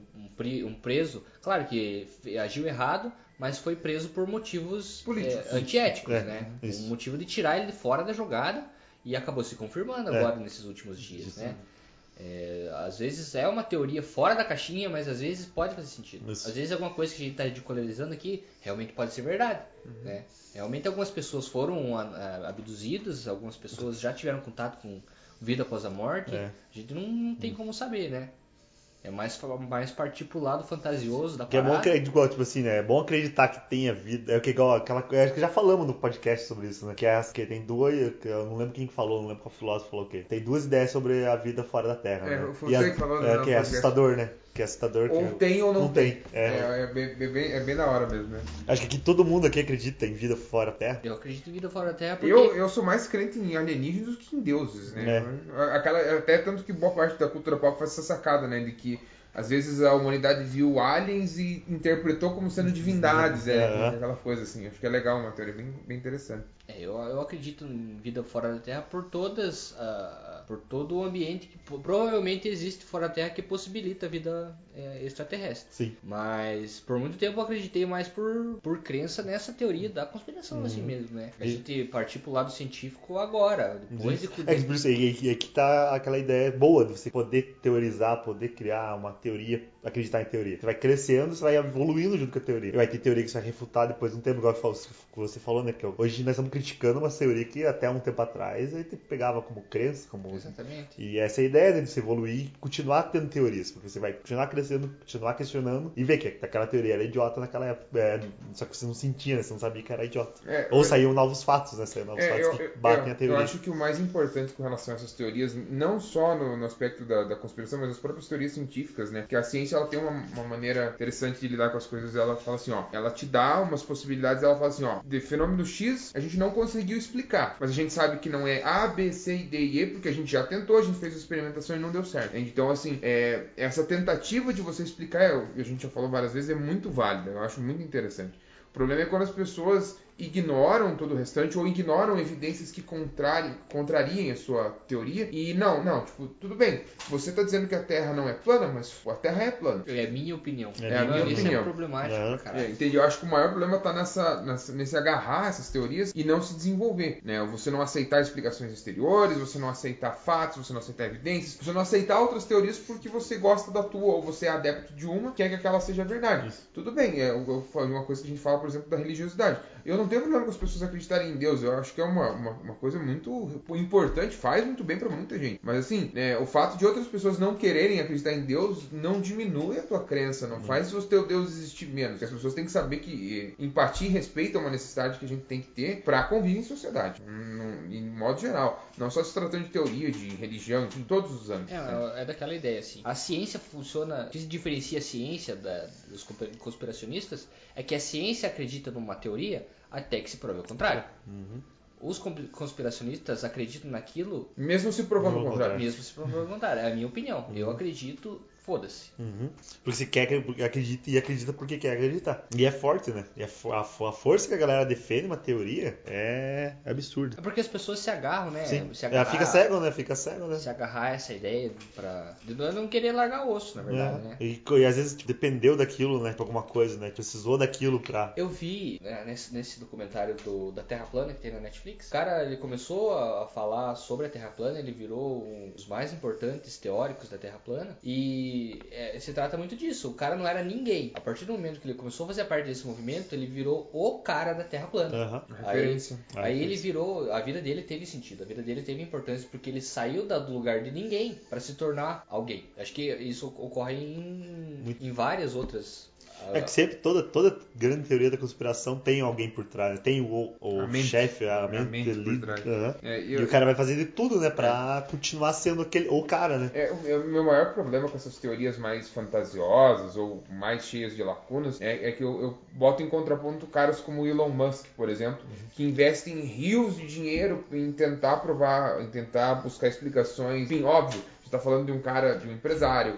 um preso, claro que agiu errado, mas foi preso por motivos Políticos. é, antiéticos, É, né? isso. Um motivo de tirar ele de fora da jogada e acabou se confirmando É. agora nesses últimos dias, né? É, às vezes é uma teoria fora da caixinha, mas às vezes pode fazer sentido. Isso. Às vezes alguma coisa que a gente está ridicularizando aqui realmente pode ser verdade. Uhum. Né? Realmente algumas pessoas foram a- a- abduzidas, algumas pessoas já tiveram contato com vida após a morte. É. A gente não, não tem como saber, né? É mais, mais partir pro lado fantasioso da Que é bom parada. acreditar, igual, tipo assim, né? É bom acreditar que tenha vida. É o que igual aquela eu Acho que já falamos no podcast sobre isso, né? Que é essa que tem duas. Eu não lembro quem que falou, não lembro qual filósofo falou o quê. Tem duas ideias sobre a vida fora da Terra. É, né? foi E a- que falou é, que é assustador, né? Que é assustador. Ou que tem ou não, tem. É, É. é bem, é bem- é bem da hora mesmo, né? Acho que aqui todo mundo aqui acredita em vida fora da Terra. Eu acredito em vida fora da Terra porque Eu, eu sou mais crente em alienígenas do que em deuses, né? É. Aquela, até tanto que boa parte da cultura pop faz essa sacada, né? De que às vezes a humanidade viu aliens e interpretou como sendo divindades, é, Aham. aquela coisa assim. Acho que é legal, uma teoria bem, bem interessante. É, eu, eu acredito em vida fora da Terra por todas, ah, por todo o ambiente que provavelmente existe fora da Terra que possibilita a vida é, extraterrestre. Sim. Mas por muito tempo eu acreditei mais por, por crença nessa teoria da conspiração assim mesmo, né? A E- gente partir pro lado científico agora, depois de É por isso tá aquela ideia boa de você poder teorizar, poder criar uma teoria, acreditar em teoria. Você vai crescendo, você vai evoluindo junto com a teoria. E vai ter teoria que você vai refutar depois de um tempo, igual você falou, né? Que hoje nós estamos criticando uma teoria que até um tempo atrás a gente pegava como crença, como. Exatamente. E essa é a ideia de você evoluir e continuar tendo teorias, porque você vai continuar crescendo, continuar questionando e ver que aquela teoria era idiota naquela época. É, só que você não sentia, né? Você não sabia que era idiota. É, Ou eu- saíam novos fatos, né? Saíam novos É, fatos eu, que eu- batem a teoria. eu acho que o mais importante com relação a essas teorias, não só no, no aspecto da, da conspiração, mas as próprias teorias científicas, né? Que a ciência ela tem uma, uma maneira interessante de lidar com as coisas. Ela fala assim, ó, ela te dá umas possibilidades, ela fala assim, ó, de fenômeno X a gente não conseguiu explicar, mas a gente sabe que não é A, B, C, D e E, porque a gente já tentou, a gente fez a experimentação e não deu certo. Então, assim, é, essa tentativa de você explicar, a gente já falou várias vezes, é muito válida. Eu acho muito interessante. O problema é quando as pessoas ignoram todo o restante ou ignoram evidências que contrari, contrariem a sua teoria e não, não, tipo, tudo bem, você está dizendo que a Terra não é plana, mas a Terra é plana. É a minha opinião. É a minha Isso opinião. é problemático, É. cara. É, entendi. Eu acho que o maior problema está nessa, nessa- nesse agarrar essas teorias e não se desenvolver. Né? Você não aceitar explicações exteriores, você não aceitar fatos, você não aceitar evidências, você não aceitar outras teorias porque você gosta da tua ou você é adepto de uma, quer que aquela seja verdade. Tudo bem, é uma coisa que a gente fala, por exemplo, da religiosidade. Eu não tenho problema com as pessoas acreditarem em Deus, eu acho que é uma, uma, uma coisa muito importante, faz muito bem para muita gente. Mas assim, é, o fato de outras pessoas não quererem acreditar em Deus não diminui a tua crença, não faz o teu Deus existir menos. As pessoas têm que saber que eh, empatia e respeito é uma necessidade que a gente tem que ter para conviver em sociedade, num- em modo geral. Não só se tratando de teoria, de religião, em todos os âmbitos. né? É, é daquela ideia assim. A ciência funciona. O que se diferencia a ciência da- dos conspiracionistas é que a ciência acredita numa teoria até que se prove o contrário. Os comp- conspiracionistas acreditam naquilo Mesmo se provando o contrário. mesmo se provar o contrário. É a minha opinião. Eu acredito, foda-se. Uhum. Porque você quer que acredita e acredita porque quer acreditar. E é forte, né? E a, fo- a fo- a força que a galera defende uma teoria é absurda. É porque as pessoas se agarram, né? Sim. Se Ela agarrar, fica cego, né? Fica cego, né? se agarrar a essa ideia pra. de não querer largar o osso, na verdade, É. né? E, e às vezes tipo, dependeu daquilo, né? Pra alguma coisa, né? Precisou daquilo pra. Eu vi né, nesse, nesse documentário do, da Terra Plana que tem na Netflix. O cara ele começou a, a falar sobre a Terra Plana, ele virou um dos mais importantes teóricos da Terra Plana. E se, é, se trata muito disso. O cara não era ninguém. A partir do momento que ele começou a fazer parte desse movimento, ele virou o cara da Terra plana. Aham. Aí, Referência. Ah, aí ele virou. A vida dele teve sentido, a vida dele teve importância, porque ele saiu da- do lugar de ninguém para se tornar alguém. Acho que isso ocorre em, Muito. em várias outras. É que sempre toda, toda grande teoria da conspiração tem alguém por trás, tem o, o A mente. chefe, a A mente, mente por ali. É, E eu- o cara vai fazer de tudo, né? Pra continuar sendo aquele, o cara, né? É, o meu- maior problema com essas teorias mais fantasiosas ou mais cheias de lacunas é, é que eu, eu boto em contraponto caras como o Elon Musk, por exemplo, que investem rios de dinheiro em tentar provar, em tentar buscar explicações. Enfim, óbvio, você está falando de um cara, de um empresário,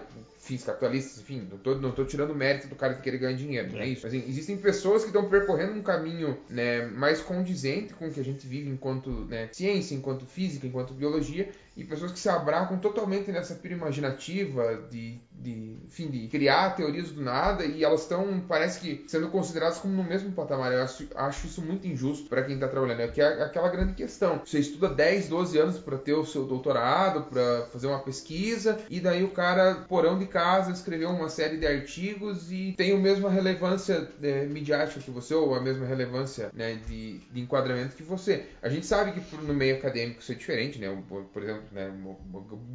fins capitalistas, enfim, não tô tirando o mérito do cara que querer ganhar dinheiro, não é isso. Mas assim, existem pessoas que estão percorrendo um caminho né, mais condizente com o que a gente vive enquanto né, ciência, enquanto física, enquanto biologia, e pessoas que se abracam totalmente nessa pira imaginativa de, de, enfim, de criar teorias do nada e elas estão, parece que, sendo consideradas como no mesmo patamar. Eu acho, acho isso muito injusto para quem está trabalhando. É que é aquela grande questão. Você estuda 10, 12 anos para ter o seu doutorado, para fazer uma pesquisa, e daí o cara, porão de casa, escreveu uma série de artigos e tem a mesma relevância é, midiática que você, ou a mesma relevância né, de, de enquadramento que você. A gente sabe que no meio acadêmico isso é diferente, né? Por, por exemplo, né,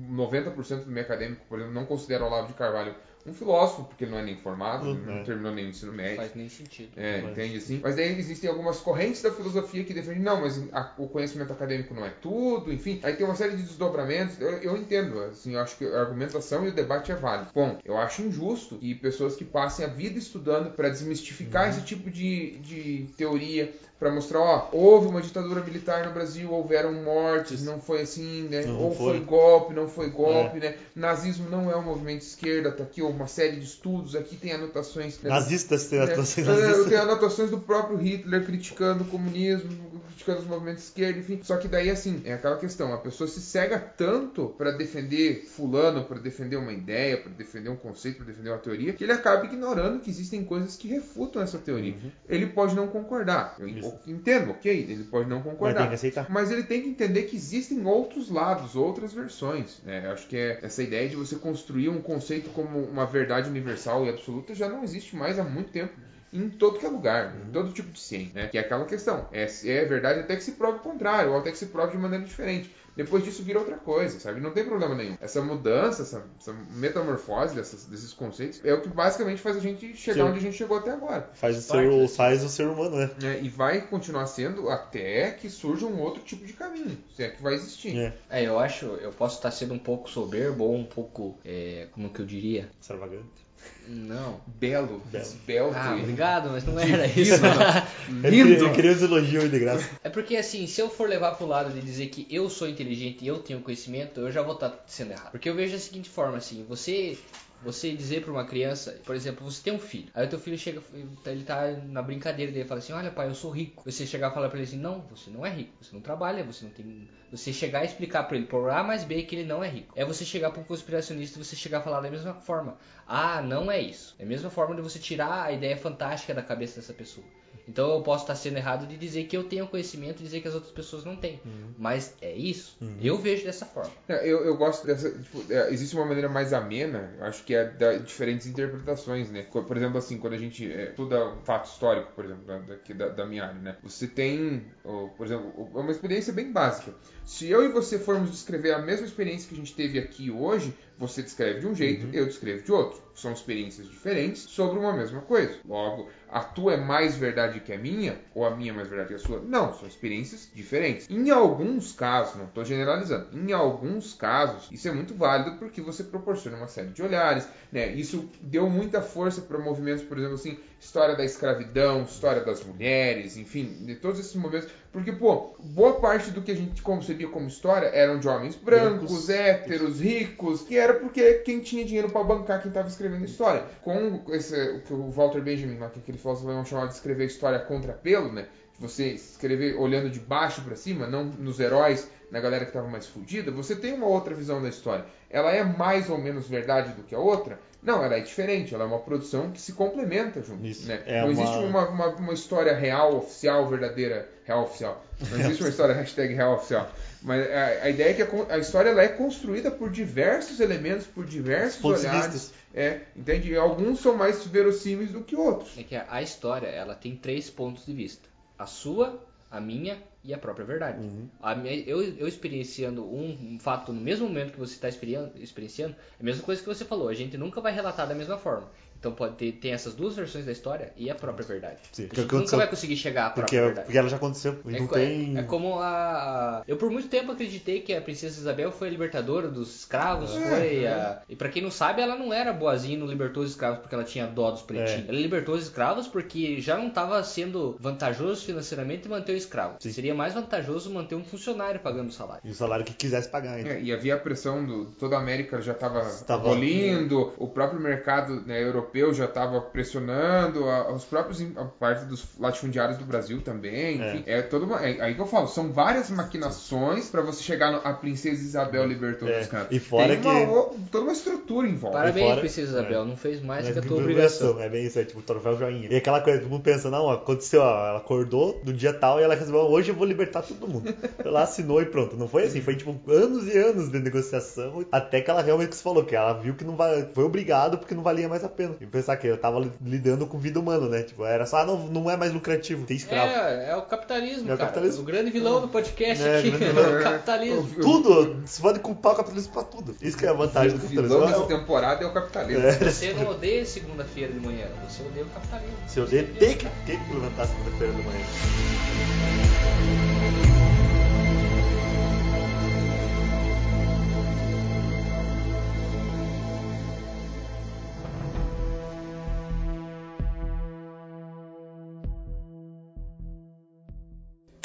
90% do meio acadêmico, por exemplo, não considera o Olavo de Carvalho um filósofo, porque ele não é nem formado, ele não Uhum. terminou nem o ensino médio. Faz nem sentido. É, Mas- entende assim? Mas daí existem algumas correntes da filosofia que defendem, não, mas a- o conhecimento acadêmico não é tudo, enfim. Aí tem uma série de desdobramentos. Eu, eu entendo, assim, eu acho que a argumentação e o debate é válido. Bom, eu acho injusto que pessoas que passem a vida estudando para desmistificar esse tipo de, de teoria, para mostrar, ó, houve uma ditadura militar no Brasil, houveram mortes, não foi assim, né? Não Ou foi. foi golpe, não foi golpe, né? Nazismo não é um movimento de esquerda, tá aqui uma série de estudos, aqui tem anotações. né, Nazistas, tem é, atuações é, nazistas. tenho anotações do próprio Hitler criticando o comunismo, criticando os movimentos de esquerda, enfim. Só que daí, assim, é aquela questão: a pessoa se cega tanto para defender Fulano, para defender uma ideia, para defender um conceito, para defender uma teoria, que ele acaba ignorando que existem coisas que refutam essa teoria. Ele pode não concordar. Eu Isso. entendo, ok? Ele pode não Mas concordar. aceitar. Mas ele tem que entender que existem outros lados, outras versões. né? Eu acho que é essa ideia de você construir um conceito como uma verdade universal e absoluta já não existe mais há muito tempo. Em todo que é lugar, em todo tipo de ciência, né? Que é aquela questão. É, é verdade até que se prove o contrário, ou até que se prove de maneira diferente. Depois disso vira outra coisa, sabe? Não tem problema nenhum. Essa mudança, essa, essa metamorfose dessas- desses conceitos é o que basicamente faz a gente chegar Sim. onde a gente chegou até agora. Faz o, ser, desse- faz o ser humano, né? né? E vai continuar sendo até que surja um outro tipo de caminho, se é que vai existir. É, É, eu acho, eu posso estar sendo um pouco soberbo ou um pouco, é, como que eu diria? extravagante. Não. Belo, Belo. esbelto. Ah, obrigado, mas não era isso. Eu Lindo. queria, eu queria os elogios de graça. É porque assim, se eu for levar pro lado de dizer que eu sou inteligente e eu tenho conhecimento, eu já vou estar sendo errado. Porque eu vejo da seguinte forma, assim, você você dizer pra uma criança, por exemplo, você tem um filho, aí o teu filho chega, ele tá na brincadeira dele, fala assim, olha pai, eu sou rico. Você chegar e falar pra ele assim, não, você não é rico, você não trabalha, você não tem... Você chegar e explicar pra ele por A mais B que ele não é rico. É você chegar pra um conspiracionista e você chegar a falar da mesma forma. Ah, não é isso. É a mesma forma de você tirar a ideia fantástica da cabeça dessa pessoa. Então eu posso estar sendo errado de dizer que eu tenho conhecimento e dizer que as outras pessoas não têm. Mas é isso. Eu vejo dessa forma. É, Eu, eu gosto dessa. tipo, é, existe uma maneira mais amena, acho que é da diferentes interpretações, né? Por exemplo, assim, quando a gente é, estuda um fato histórico, por exemplo, da, daqui da, da minha área, né? Você tem, ó, por exemplo, é uma experiência bem básica. Se eu e você formos descrever a mesma experiência que a gente teve aqui hoje, você descreve de um jeito, eu descrevo de outro. São experiências diferentes sobre uma mesma coisa. Logo, a tua é mais verdade que a minha, ou a minha é mais verdade que a sua? Não, são experiências diferentes. Em alguns casos, não estou generalizando, em alguns casos, isso é muito válido porque você proporciona uma série de olhares, né? Isso deu muita força para movimentos, por exemplo, assim, história da escravidão, história das mulheres, enfim, de todos esses movimentos. Porque, pô, boa parte do que a gente concebia como história eram de homens brancos, Brancos. héteros, ricos, que era porque quem tinha dinheiro para bancar quem estava escrevendo história. Com esse, o que o Walter Benjamin, é aquele filósofo alemão chamava de escrever história contra pelo, né? Você escrever olhando de baixo para cima, não nos heróis, na galera que estava mais fudida, você tem uma outra visão da história. Ela é mais ou menos verdade do que a outra? Não, ela é diferente, ela é uma produção que se complementa junto. Isso. Né? É não uma- existe uma, uma, uma história real, oficial, verdadeira, real oficial. Não existe uma história hashtag real oficial. Mas a, a ideia é que a, a história ela é construída por diversos elementos, por diversos Pontos olhares. vistas. É, entende? E alguns são mais verossímeis do que outros. É que a, a história, ela tem três pontos de vista. A sua, a minha e a própria verdade. Uhum. A minha- eu, eu experienciando um, um fato no mesmo momento que você está experienciando, experienciando, é a mesma coisa que você falou. A gente nunca vai relatar da mesma forma. Então pode ter tem essas duas versões da história e a própria verdade. Sim, a gente aconteceu- nunca vai conseguir chegar à Porque, própria verdade. porque ela já aconteceu. E É, não co- tem. é como a, a- Eu por muito tempo acreditei que a princesa Isabel foi a libertadora dos escravos, É, foi é. a... E pra quem não sabe, ela não era boazinha e não libertou os escravos porque ela tinha dó dos pretinhos. É. Ela libertou os escravos porque já não estava sendo vantajoso financeiramente manter o escravo. Sim. Seria mais vantajoso manter um funcionário pagando o salário. E o salário que quisesse pagar. É, e havia a pressão do toda a América já estava Tava- abolindo, o próprio mercado né, europeu já estava pressionando, a- os próprios a parte dos latifundiários do Brasil também, É. enfim, é toda uma, é aí que eu falo, são várias maquinações para você chegar no, a princesa Isabel libertou É, os caras. e fora Tem uma que- o- toda uma estrutura em volta. Parabéns, fora- princesa Isabel, é. não fez mais É que a tua obrigação. É bem isso, é tipo troféu joinha. E aquela coisa, todo mundo pensa, não, aconteceu, ó, ela acordou no dia tal e ela resolveu, hoje eu vou libertar todo mundo. ela assinou e pronto. Não foi assim, foi tipo anos e anos de negociação, até que ela realmente se falou, que ela viu que não va- foi obrigado porque não valia mais a pena. E pensar que ela tava li- lidando com vida humana, né? Tipo, era só, ah, não, não é mais lucrativo, tem escravo. É, é o capitalismo, É o cara. capitalismo. O grande vilão do podcast É, aqui é o capitalismo. Tudo! Você pode culpar o capitalismo pra tudo. Isso que é a vantagem do O capitalismo. vilão dessa temporada é o capitalismo. É. Você não odeia segunda-feira de manhã, você odeia o capitalismo. Eu der, tem que, tem que levantar segunda-feira da manhã.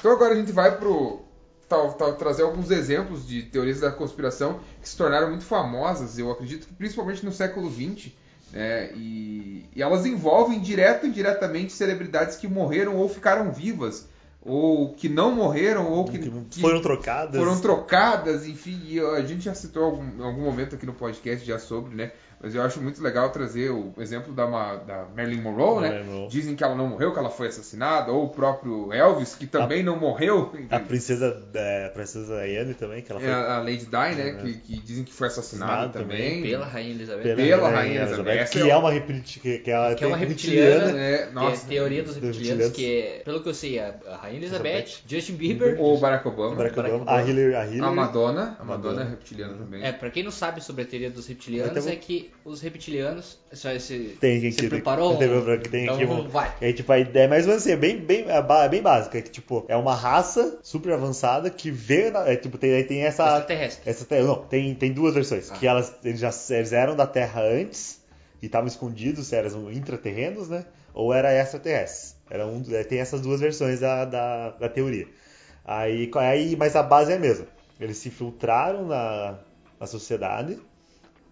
Então agora a gente vai pro tal, tal, trazer alguns exemplos de teorias da conspiração que se tornaram muito famosas, eu acredito que principalmente no século XX, né, e, e elas envolvem direto e indiretamente celebridades que morreram ou ficaram vivas, ou que não morreram, ou que, Que foram trocadas. foram trocadas, enfim, e a gente já citou algum, em algum momento aqui no podcast já sobre, né? Mas eu acho muito legal trazer o exemplo da, Ma- da Marilyn Monroe, né? Monroe. Dizem que ela não morreu, que ela foi assassinada, ou o próprio Elvis, que também não morreu. A princesa, é, a princesa Diana também, que ela É foi a Lady Di, né? É. Que, que dizem que foi assassinada também. Pela Rainha Elizabeth. pela, pela Rainha Rainha Elizabeth. Essa que é é um- uma reptiliana, que, que ela Que é uma reptiliana. É, Tem nossa, a teoria dos reptilianos, reptilianos. que é, pelo que eu sei, a a Rainha Elizabeth, Justin Bieber. O Barack Obama. Barack Barack Obama, a. Hillary, a Hillary A Madonna. A A Madonna Madonna. é reptiliana também. É, pra quem não sabe sobre a teoria dos reptilianos, é que os reptilianos. Só esse, Tem você aqui, preparou? tem, um- tem, tem aqui então um, vai. É tipo a ideia, mais ou menos assim, é bem, bem, é ba- bem básica. É que, tipo, é uma raça super avançada que veio. Na, é, tipo, tem, tem essa. Extraterrestre. essa não, tem, tem duas versões. Ah. Que elas, eles já eles eram da Terra antes e estavam escondidos, se eram intraterrenos, né? Ou era extraterrestres. Era um, é, tem essas duas versões da, da, da teoria. Aí, aí, mas a base é a mesma. Eles se infiltraram na, na sociedade.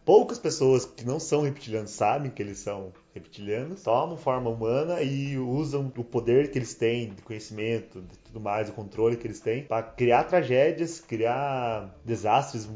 Poucas pessoas que não são reptilianos sabem que eles são reptilianos, tomam forma humana e usam o poder que eles têm, de conhecimento, de tudo mais, o controle que eles têm, para criar tragédias, criar desastres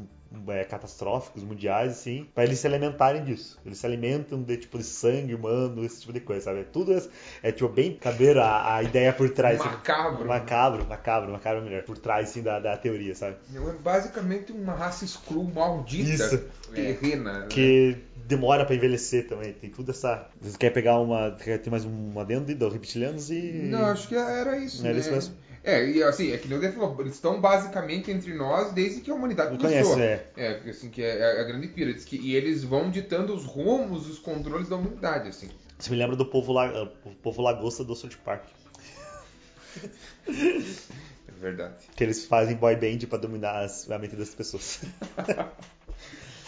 é, catastróficos mundiais, assim, para eles se alimentarem disso. Eles se alimentam de tipo de sangue humano, esse tipo de coisa, sabe? Tudo é, é, tipo bem cabeiro a, a ideia por trás. assim. Macabro. Macabro, macabro, macabro melhor. Por trás, assim, da, da teoria, sabe? É basicamente uma raça Skrull maldita. Isso. Terrena. né? que demora pra envelhecer também. Tem tudo essa. Você quer pegar uma. Quer ter mais uma dentro dos reptilianos e. Não, acho que era isso. Era né? isso mesmo. É, e assim, é que nem o Dave falou, eles estão basicamente entre nós desde que a humanidade começou. conhece, é. assim, que é a grande pira. Diz que, e eles vão ditando os rumos, os controles da humanidade, assim. Você me lembra do povo, la... o povo lagosta do South Park. É verdade. Que eles fazem boy band pra dominar a mente das pessoas.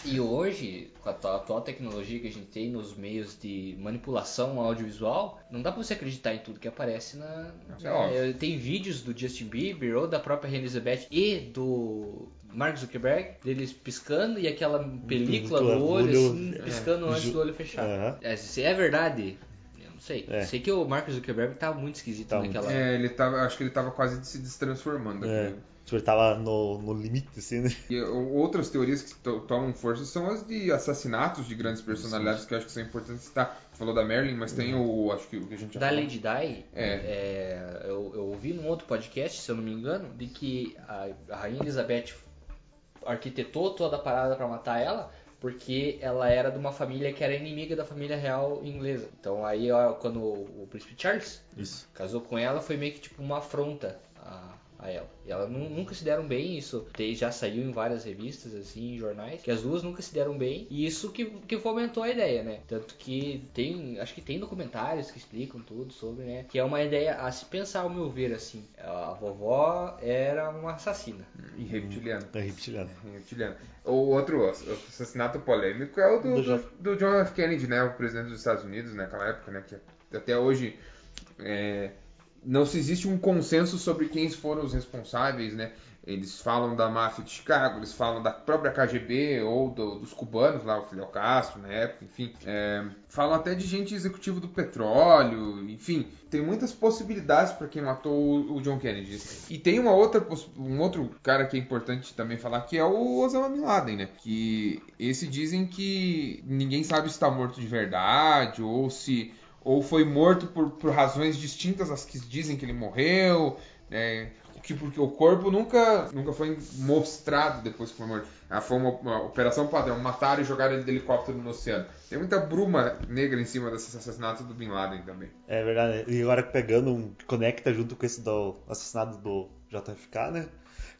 E hoje, com a atual, tecnologia que a gente tem nos meios de manipulação audiovisual, não dá pra você acreditar em tudo que aparece na. É óbvio. É, tem vídeos do Justin Bieber ou da própria Rainha Elizabeth e do Mark Zuckerberg, deles piscando e aquela película Película, no olho, olho, assim, é, piscando antes do olho fechado. Aham. É, se é verdade, Não sei. É. Sei que o Mark Zuckerberg tá muito esquisito Tá naquela. É, ele tava, acho que ele tava quase se destransformando. É. Tipo, ele tava no, no limite, assim, né? E outras teorias que to- tomam força são as de assassinatos de grandes personalidades, que eu acho que são importantes citar. Você falou da Marilyn, mas tem o. Acho que o que a gente Da falou. Lady Di, É. é, eu, eu ouvi num outro podcast, se eu não me engano, de que a, a Rainha Elizabeth arquitetou toda a parada pra matar ela porque ela era de uma família que era inimiga da família real inglesa. Então aí ó, quando o, o príncipe Charles Isso. casou com ela foi meio que tipo uma afronta a, a ela. E elas nu- nunca se deram bem, isso já saiu em várias revistas, assim, em jornais, que as duas nunca se deram bem, e isso que, que fomentou a ideia, né? Tanto que tem, acho que tem documentários que explicam tudo sobre, né? Que é uma ideia a se pensar, ao meu ver, assim. A vovó era uma assassina. E reptiliano. É reptiliano. reptiliano. O outro assassinato polêmico é o do, Do do John F. Kennedy, né? O presidente dos Estados Unidos naquela época, né? Que até hoje é, não se existe um consenso sobre quem foram os responsáveis, né? Eles falam da máfia de Chicago, eles falam da própria KGB ou do- dos cubanos lá, o Fidel Castro na época, enfim. É, falam até de gente executivo do petróleo, enfim. Tem muitas possibilidades para quem matou o, John Kennedy. E tem uma outra, um outro cara que é importante também falar, que é o Osama Bin Laden, né? Que esse dizem que ninguém sabe se está morto de verdade ou se ou foi morto por, por razões distintas às que dizem que ele morreu, né? Que porque o corpo nunca, nunca foi mostrado depois que foi morto. Ah, foi uma, uma operação padrão, mataram e jogaram ele de helicóptero no oceano. Tem muita bruma negra em cima desse assassinato do Bin Laden também. É verdade. E agora pegando um. Conecta junto com esse do assassinato do JFK, né?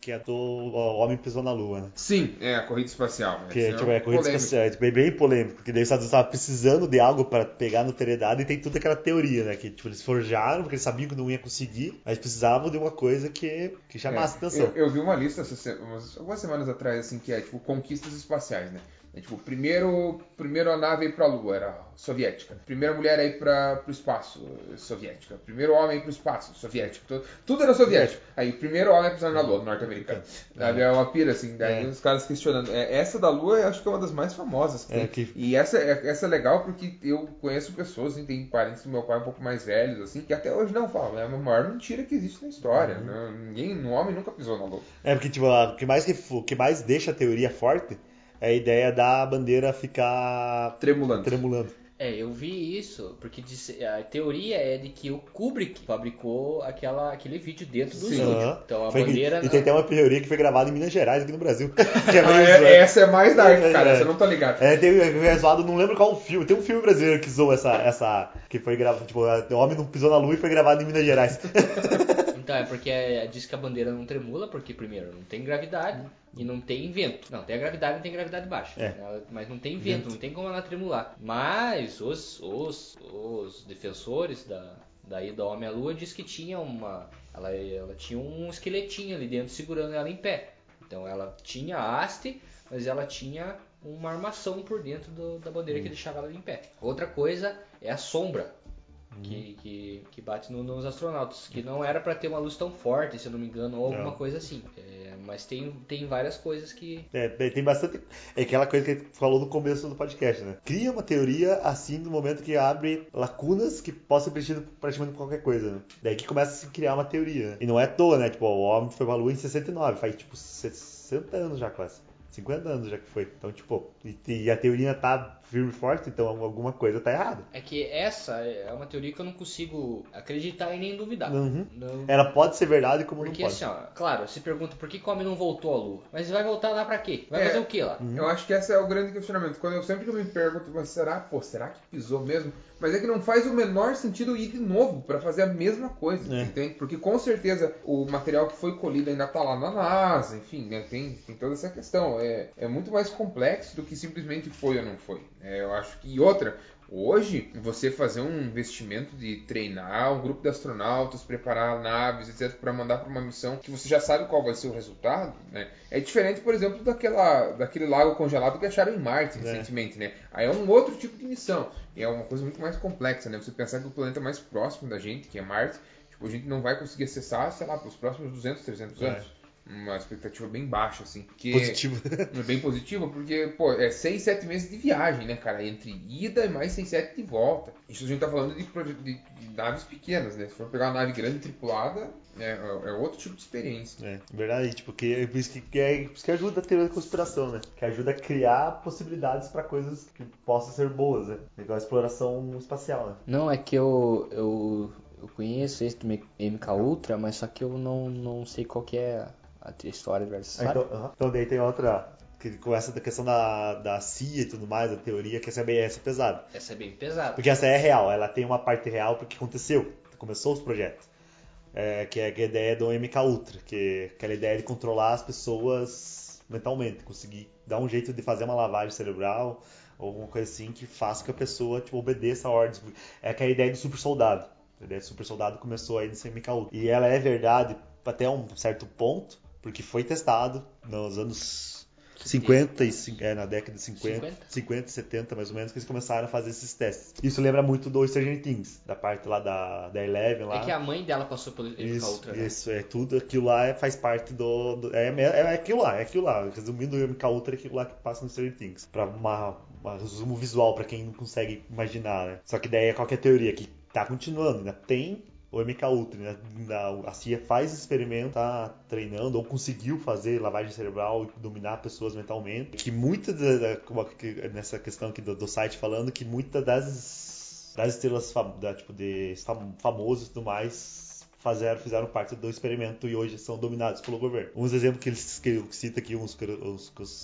Que é do Homem Pisou na Lua, né? Sim, é a corrida espacial. né? Que é, é tipo, é corrida polêmico. espacial, é tipo, é bem polêmico, porque daí os Estados Unidos estavam precisando de algo para pegar a notoriedade e tem toda aquela teoria, né? Que tipo, eles forjaram, porque eles sabiam que não ia conseguir, mas precisavam de uma coisa que, que chamasse É, atenção. Eu, eu vi uma lista algumas semanas atrás, assim, que é tipo conquistas espaciais, né? É, tipo, primeiro, primeiro a nave a ir pra Lua era soviética. Primeira mulher a ir para pro espaço, eh, soviética. Primeiro homem a ir pro espaço, soviético. Tudo, tudo era soviético. Aí, primeiro homem a pisar na Lua, norte-americano. Sabe? É uma pira, assim. Daí É. os caras questionando. É, essa da Lua eu acho que é uma das mais famosas. que É, que- E essa, é- essa é legal porque eu conheço pessoas, assim, tem parentes do meu pai um pouco mais velhos, assim, que até hoje não falam. É a maior mentira que existe na história. Uhum. Ninguém, um homem nunca pisou na Lua. É porque, tipo, a- o que mais, o que mais deixa a teoria forte é a ideia da bandeira ficar Tremulando. tremulando. É, eu vi isso, porque disse- a teoria é de que o Kubrick fabricou aquela, aquele vídeo dentro do Sim. estúdio. Então a Foi- bandeira. E tem até uma teoria que foi gravada em Minas Gerais, aqui no Brasil. É Ah, é- essa é mais dark, cara. É. Eu não tô ligado. É, tem é zoado, não lembro qual filme. Tem um filme brasileiro que zoou essa. essa que foi gravado. Tipo, o homem não pisou na lua e foi gravado em Minas Gerais. Então é porque é, diz que a bandeira não tremula, porque primeiro não tem gravidade e não tem vento. Não, tem a gravidade e tem gravidade baixa. É. Ela- mas não tem vento, não tem como ela tremular. Mas os, os, os defensores da, da ida ao Homem à Lua diz que tinha uma. Ela, ela tinha um esqueletinho ali dentro segurando ela em pé. Então ela tinha haste, mas ela tinha uma armação por dentro do- da bandeira que deixava ela em pé. Outra coisa é a sombra que, que, que bate no- nos astronautas, que não era pra ter uma luz tão forte, se eu não me engano, ou alguma Não. coisa assim. É, mas tem, tem várias coisas que. É, tem bastante. É aquela coisa que falou no começo do podcast, né? Cria uma teoria assim no momento que abre lacunas que possam ser preenchidas por praticamente qualquer coisa, né? Daí que começa a se criar uma teoria. E não é à toa, né? Tipo, o homem foi pra lua em 69, faz tipo 60 anos já quase. 50 anos já que foi. Então, tipo, e, e a teoria tá firme e forte, então alguma coisa tá errada. É que essa é uma teoria que eu não consigo acreditar e nem duvidar. Uhum. Não- Ela pode ser verdade como Porque não pode. assim, ó, claro, se pergunta por que o homem não voltou à Lua. Mas vai voltar lá pra quê? Vai É. fazer o quê lá? Eu acho que esse é o grande questionamento. Quando eu sempre que eu me pergunto, mas será, pô, será que pisou mesmo? Mas é que não faz o menor sentido ir de novo pra fazer a mesma coisa, É. entende? Porque com certeza o material que foi colhido ainda tá lá na NASA, enfim, né? Tem, tem toda essa questão. É, é muito mais complexo do que simplesmente foi ou não foi. É, eu acho que outra. Hoje, você fazer um investimento de treinar um grupo de astronautas, preparar naves, etc, para mandar para uma missão que você já sabe qual vai ser o resultado, né? É diferente, por exemplo, daquela, daquele lago congelado que acharam em Marte É. recentemente, né? Aí é um outro tipo de missão. E é uma coisa muito mais complexa, né? Você pensar que o planeta mais próximo da gente, que é Marte, tipo, a gente não vai conseguir acessar, sei lá, pelos próximos 200, 300 É. uma expectativa bem baixa, assim. Porque Positivo. É bem positiva, porque, pô, é 6, 7 meses de viagem, né, cara? Entre ida e mais 6, 7 de volta. Isso a gente tá falando de, de- de naves pequenas, né? Se for pegar uma nave grande tripulada, é, é outro tipo de experiência. É, verdade, tipo, que é por isso que, que é, por isso que ajuda a teoria da conspiração, né? Que ajuda a criar possibilidades pra coisas que possam ser boas, né? Igual a exploração espacial, né? Não, é que eu, eu, eu conheço esse do MK Ultra, mas só que eu não, não sei qual que é a história do Ah, sabe? então, aham. então daí tem outra que começa da questão da, da CIA e tudo mais, da teoria, que essa é bem essa é pesada. Essa é bem pesada. Porque essa é real, ela tem uma parte real porque aconteceu, começou os projetos. É, que é a ideia do MK Ultra, que é aquela ideia de controlar as pessoas mentalmente, conseguir dar um jeito de fazer uma lavagem cerebral ou alguma coisa assim que faça que a pessoa tipo, obedeça a ordens. É aquela ideia do super soldado. A ideia do super soldado começou aí nesse MK Ultra. E ela é verdade até um certo ponto, porque foi testado nos anos 50 e é, na década de 50, 50? 50, 70 mais ou menos, que eles começaram a fazer esses testes. Isso lembra muito do Stranger Things, da parte lá da, da Eleven lá. É que a mãe dela passou pelo MK Isso, né? isso, é tudo aquilo lá é- faz parte do. do- é, é, é aquilo lá, é aquilo lá. Resumindo, o MK Ultra é aquilo lá que passa no Stranger Things. Pra uma, uma resumo visual pra quem não consegue imaginar, né? Só que daí é qualquer teoria que tá continuando, ainda tem o MK Ultra, né? A CIA faz experimento, tá treinando, ou conseguiu fazer lavagem cerebral e dominar pessoas mentalmente. Que muita da, nessa questão aqui do, do site falando que muitas das, das estrelas da, tipo, de fam- famosos e tudo mais fizeram, fizeram parte do experimento e hoje são dominados pelo governo. Uns exemplos que ele que eu cito aqui, uns,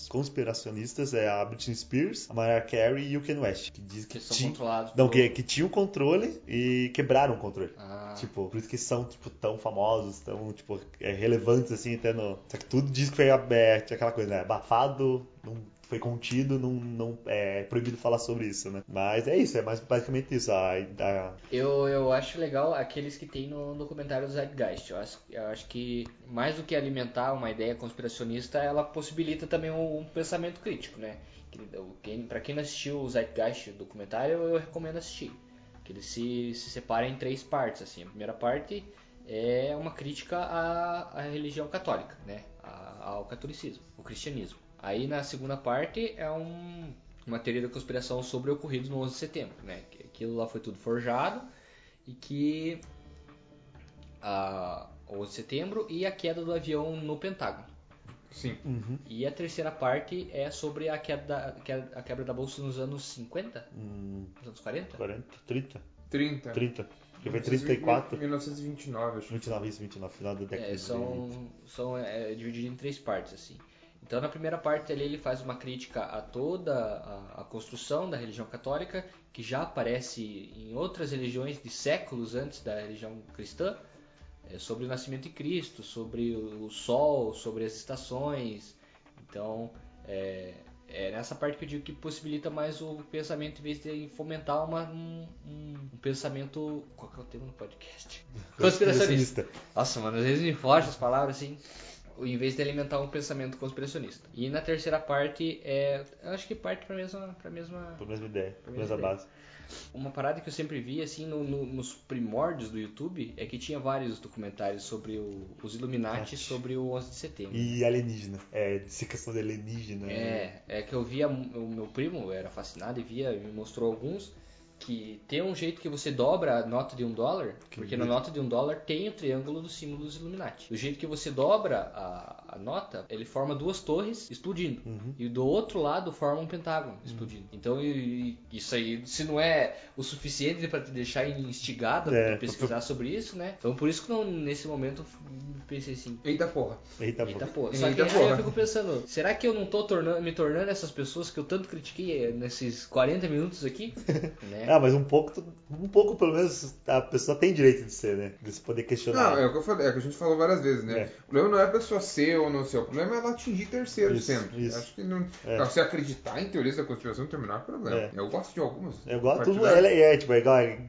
conspiracionistas, é a Britney Spears, a Mariah Carey e o Ken West, que diz que, Que são tinha- controlados não, por- que, que tinham controle e quebraram o controle. Ah. Tipo, por isso que são tipo, tão famosos, tão tipo, é, relevantes assim, até no. Só que tudo diz que foi é, tinha aquela coisa, né? Abafado, não foi contido, não, não é proibido falar sobre isso, né? Mas é isso, é mais basicamente isso. Eu, eu acho legal aqueles que tem no documentário do Zeitgeist. Eu acho, eu acho que mais do que alimentar uma ideia conspiracionista, ela possibilita também um, um pensamento crítico, né? O- quem, não assistiu o Zeitgeist documentário, eu recomendo assistir. Que ele se, se separa em três partes. Assim. A primeira parte é uma crítica à, à religião católica, né? Ao catolicismo, o cristianismo. Aí na segunda parte é um, uma teoria da conspiração sobre o ocorrido no 11 de setembro, né? Que aquilo lá foi tudo forjado e que a 11 de setembro e a queda do avião no Pentágono. Sim. E a terceira parte é sobre a queda, queda- a quebra da bolsa nos anos 50, hum, nos anos 40. 40, 30? 30. 30. Porque foi 34. 1929, acho. 29, isso, 29, final da década É, de são são é, dividido em três partes assim. Então na primeira parte ali ele faz uma crítica a toda a, a construção da religião católica que já aparece em outras religiões de séculos antes da religião cristã, é, sobre o nascimento de Cristo, sobre o, sol, sobre as estações. Então é, é nessa parte que eu digo que possibilita mais o pensamento em vez de fomentar uma, um, um- um pensamento. Qual que é o tema do podcast? Conspiracionista. Nossa, mano, às vezes me foge as palavras assim. Em vez de alimentar um pensamento conspiracionista. E na terceira parte é. Eu acho que parte pra mesma. Pra mesma Por mesma ideia, por mesma mesma ideia. base. uma parada que eu sempre vi assim no- no- nos primórdios do YouTube é que tinha vários documentários sobre o- os Illuminati sobre o 11 de setembro. E alienígena. É, dissecação de alienígena. né? É, é que eu via o meu primo era fascinado e via, me mostrou alguns que tem um jeito que você dobra a nota de um dólar, porque na nota de um dólar tem o triângulo do símbolo dos Illuminati. Do jeito que você dobra a, a nota, ele forma duas torres explodindo. E do outro lado forma um pentágono explodindo. Então e- e isso aí, se não é o suficiente para te deixar instigado É, a pesquisar sobre isso, né? Então por isso que não, nesse momento eu pensei assim, Eita porra. Eita, Eita pô. porra. Só que Eita aí porra. eu fico pensando, será que eu não tô tornando, me tornando essas pessoas que eu tanto critiquei eh, nesses 40 minutos aqui? né? Ah, mas um pouco, um pouco pelo menos a pessoa tem direito de ser, né? De se poder questionar. Não, é o que eu falei, é o que a gente falou várias vezes, né? É. O problema não é a pessoa ser ou não ser, o problema é ela atingir terceiros Isso, sempre. isso. Acho que não. É. Se acreditar em teorias da conspiração o menor problema. É. Eu gosto de algumas. É igual tudo, partilhar. é, é, tipo, é igual é,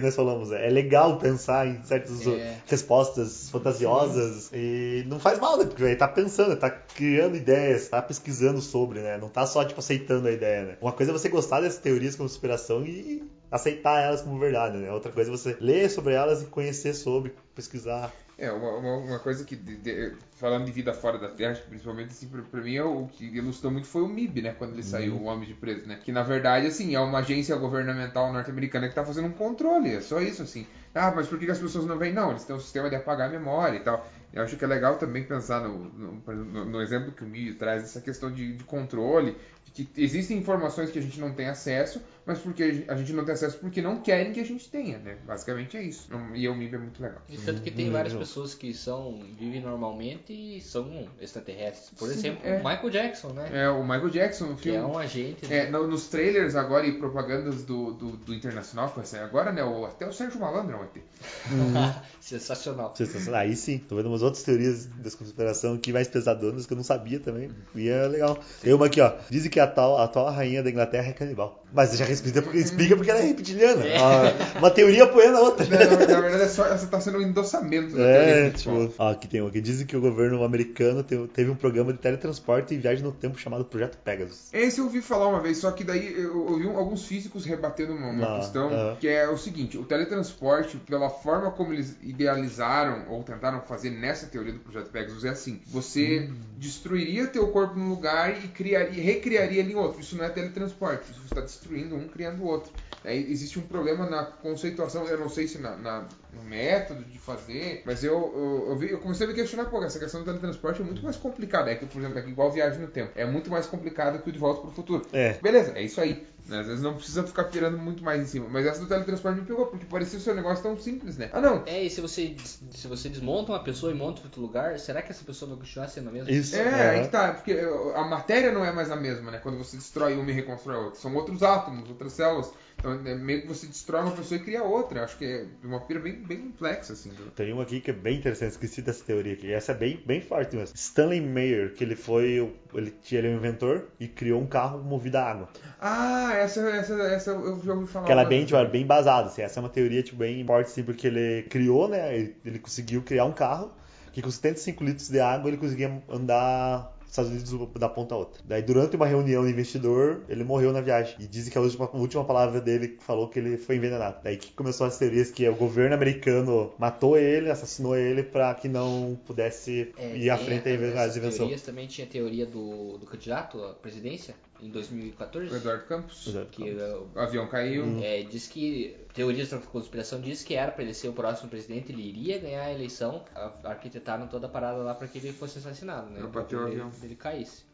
que nós falamos, é, legal pensar em certas É. respostas fantasiosas e não faz mal, né? Porque ele tá pensando, tá criando ideias, tá pesquisando sobre, né? Não tá só, tipo, aceitando a ideia, né? Uma coisa é você gostar dessas teorias como conspiração e aceitar elas como verdade, né? Outra coisa é você ler sobre elas e conhecer sobre, pesquisar. É, uma, uma, uma coisa que, de- de- falando de vida fora da Terra, principalmente, assim, pra, pra mim, é o que ilustrou muito foi o MIB, né? Quando ele saiu, o Homem de Preto, né? Que, na verdade, assim, é uma agência governamental norte-americana que tá fazendo um controle, é só isso, assim. Ah, mas por que que as pessoas não vêm? Não, eles têm um sistema de apagar a memória e tal. Eu acho que é legal também pensar no, no, no- no exemplo que o MIB traz, essa questão de, de controle, de que existem informações que a gente não tem acesso, mas porque a gente não tem acesso porque não querem que a gente tenha, né? Basicamente é isso. E o MIB é muito legal. E tanto que tem Hum, várias pessoas que são vivem normalmente e são extraterrestres. Por Sim, exemplo, é. Michael Jackson, né? É, o Michael Jackson, no Que filme. é um agente. né? É, no- nos trailers agora e propagandas do, do, do Internacional que vai sair agora, né? O, até o Sérgio Malandro vai ter. Sensacional. Sensacional. Aí sim, tô vendo umas outras teorias da conspiração aqui mais pesadonas que eu não sabia também. E é legal. Tem uma aqui, ó. Dizem que a tal, a atual rainha da Inglaterra é canibal. Mas já explica porque, explica porque ela é reptiliana. É. Ó, Uma teoria apoiando a outra. Na, na- verdade, é só, essa tá sendo um endossamento da É, tipo, ó, aqui tem um aqui. Dizem que o governo americano te- teve um programa de teletransporte e viagem no tempo chamado Projeto Pegasus. Esse eu ouvi falar uma vez, só que daí eu ouvi um- alguns físicos rebatendo uma, uma Ah, questão ah. que é o seguinte: o teletransporte, pela forma como eles idealizaram ou tentaram fazer nessa teoria do projeto Pegasus, é assim: você Hum. destruiria teu corpo num lugar e criaria, recriaria ele em outro. Isso não é teletransporte, isso você está destruindo um, criando o outro. Aí existe um problema na conceituação, eu não sei se na, na- no método de fazer, mas eu, eu, eu, vi- eu comecei a me questionar, pô, essa questão do teletransporte é muito mais complicada. É que, por exemplo, é igual viagem no tempo, é muito mais complicado que o de volta para o futuro. É. Beleza, é isso aí. Né? Às vezes não precisa ficar pirando muito mais em cima. Mas essa do teletransporte me pegou, porque parecia ser um negócio tão simples, né? Ah, não. É, e se você, se você desmonta uma pessoa e monta em outro lugar, será que essa pessoa vai continuar sendo a mesma? Isso. É, aham. aí que tá, porque a matéria não é mais a mesma, né? Quando você destrói uma e reconstrói outra. São outros átomos, outras células. Então, é meio que você destrói uma pessoa e cria outra. Acho que é uma pira bem, bem complexa, assim. Tem uma aqui que é bem interessante, esqueci dessa teoria aqui. Essa é bem, bem forte mesmo. Stanley Mayer, que ele foi. o- Ele, ele é um inventor e criou um carro movido a água. Ah, essa, essa, essa eu já ouvi falar. Que ela é uma bem, tipo, é bem basada, assim. Essa é uma teoria, tipo, bem forte, assim, porque ele criou, né? Ele, ele conseguiu criar um carro que com 75 litros de água ele conseguia andar Estados Unidos da ponta a outra. Daí, durante uma reunião de investidor, ele morreu na viagem. E dizem que a última, a última palavra dele falou que ele foi envenenado. Daí que começou as teorias que o governo americano matou ele, assassinou ele pra que não pudesse É, ir à frente da invenção. teorias também tinha a teoria do, do candidato à presidência em 2014. O Eduardo Campos. Exato. Que é, O avião caiu. é, diz que teorias da conspiração diz que era para ele ser o próximo presidente, ele iria ganhar a eleição, arquitetaram toda a parada lá para que ele fosse assassinado, né? O que ele, avião. ele caísse.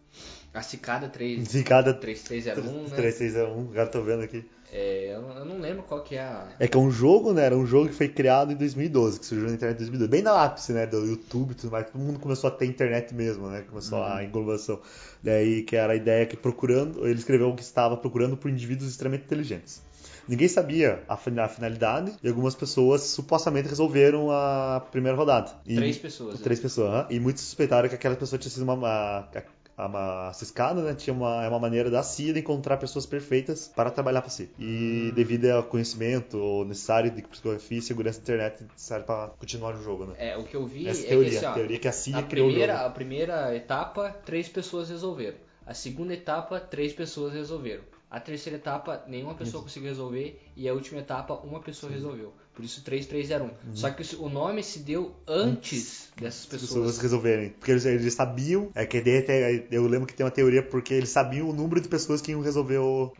A cicada 3, De cada 3301, né? 361, agora tô vendo aqui. É, eu, não- eu não lembro qual que é a... É que é um jogo, né? Era um jogo que foi criado em 2012, que surgiu na internet em 2012. Bem na ápice, né? Do YouTube e tudo mais. Todo mundo começou a ter internet mesmo, né? Começou a englobação. Daí que era a ideia que procurando... Ele escreveu que estava procurando por indivíduos extremamente inteligentes. Ninguém sabia a fin- a finalidade e algumas pessoas supostamente resolveram a primeira rodada. E- Três pessoas? Três pessoas, aham. E muitos suspeitaram que aquela pessoa tinha sido uma... uma a- uma ciscada, né? Tinha uma, é uma maneira da CIA de encontrar pessoas perfeitas para trabalhar para si. E devido ao conhecimento necessário de psicografia e segurança da internet necessário para continuar o jogo, né? É, o que eu vi Essa é teoria, que assim, ó, a teoria que a CIA a criou o primeira, jogo. a primeira etapa, três pessoas resolveram. A segunda etapa, três pessoas resolveram. A terceira etapa, nenhuma pessoa conseguiu resolver. E a última etapa, uma pessoa resolveu. Por isso 3301. Só que o nome se deu antes dessas As pessoas pessoas. resolverem. Porque eles, eles sabiam. É que eu lembro que tem uma teoria porque eles sabiam o número de pessoas que iam resolver o.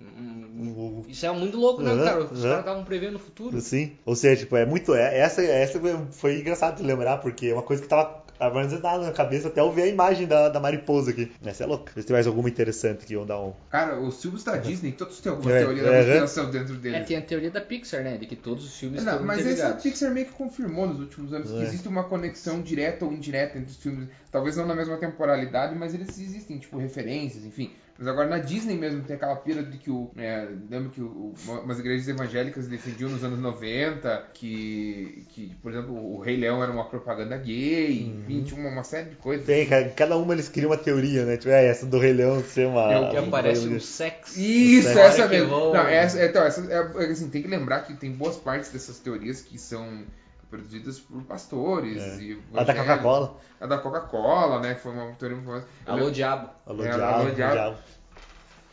o- Isso é muito louco, né, Aham, cara? Os aham. caras estavam prevendo o futuro. Assim. Ou seja, tipo, é muito. É, essa, essa foi engraçado de lembrar, porque é uma coisa que tava. Tava nada na cabeça até eu ver a imagem da, da mariposa aqui. Essa é louca. Vê se tem mais alguma interessante aqui, vamos dar um. Cara, os filmes da Disney, todos têm alguma É, teoria da é, conspiração dentro É, deles. tem a teoria da Pixar, né? De que todos os filmes Não, mas essa. Pixar meio que confirmou nos últimos anos que É. existe uma conexão direta ou indireta entre os filmes. Talvez não na mesma temporalidade, mas eles existem, tipo, referências, enfim. Mas agora na Disney mesmo tem aquela pira de que o. É, lembro que o, umas igrejas evangélicas defendiam nos anos 90 que, que por exemplo, o Rei Leão era uma propaganda gay, enfim, tinha uma, uma série de coisas. Tem, ca- cada uma eles criam uma teoria, né? Tipo, é essa do Rei Leão ser uma. É o Que aparece um sex. Isso, Sério? essa mesmo. bom. Não, essa, então, essa, é, é, assim, tem que lembrar que tem boas partes dessas teorias que são produzidas por pastores É. e A da. Coca-Cola. A da Coca-Cola, né? Que foi uma teoria muito famosa. Alô, diabo. Alô, É, diabo, alô, diabo. diabo.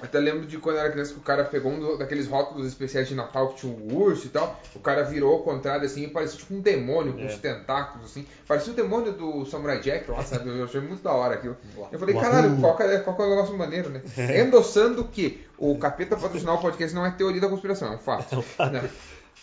Até lembro de quando eu era criança que o cara pegou um do- daqueles rótulos especiais de Natal que tinha um urso e tal. O cara virou ao contrário assim e parecia tipo um demônio com É. uns tentáculos assim. Parecia o demônio do Samurai Jack lá, sabe? Eu achei muito da hora aquilo. Eu falei, caralho, qual é, qual é o negócio maneiro, né? Endossando que o capeta patrocinar o podcast não é teoria da conspiração, é um fato. Né?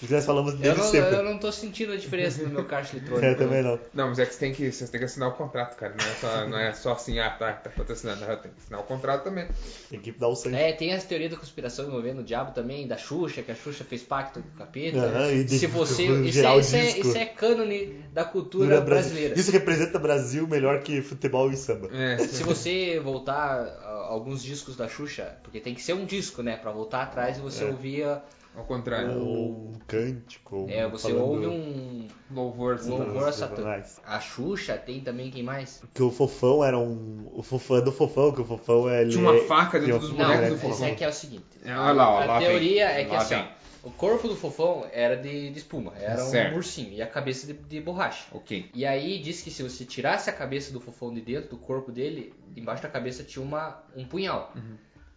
Porque nós falamos Eu dele não, sempre. eu não tô sentindo a diferença no meu caixa eletrônico. É, também não. Não, mas é que você tem que, você tem que assinar o contrato, cara. Não é só, não é só assim, ah, tá, tá patrocinando. Tem que assinar o contrato também. Tem que dar o sangue. É, tem as teorias da conspiração envolvendo o diabo também, da Xuxa, que a Xuxa fez pacto com o capeta. E de- Se você. de Isso é, isso, é, isso é cânone da cultura Cultura brasi- brasileira. Isso representa Brasil melhor que futebol e samba. É, Se você voltar a alguns discos da Xuxa, porque tem que ser um disco, né? Pra voltar atrás e você É. ouvia. Ao contrário. Ou um cântico. ou É, você falando- ouve um. Louvor. Um louvor a Satã. Satanás. A Xuxa tem também quem mais? Que o Fofão era um. O Fofão é do Fofão, que o Fofão é. Tinha uma faca dentro dos Não, bonecos do Fofão. é que é o seguinte. É, olha lá, ó, a lá vem. teoria é que Lá assim, vem. o corpo do fofão era de, de espuma, era Certo. um ursinho, e a cabeça de, de borracha. Ok. E aí diz que se você tirasse a cabeça do fofão de dentro do corpo dele, embaixo da cabeça tinha uma, um punhal.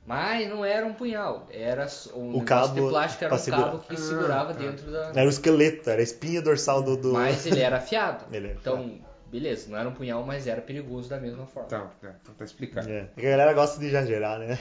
Mas não era um punhal, era um O cabo de plástico, era um segurar. cabo que Ah, segurava tá. dentro da. Era o esqueleto, era a espinha dorsal do. do... Mas ele era afiado. Ele era então, beleza, não era um punhal, mas era perigoso da mesma forma. Tá, tá, então tá explicado. É. É que a galera gosta de exagerar, né?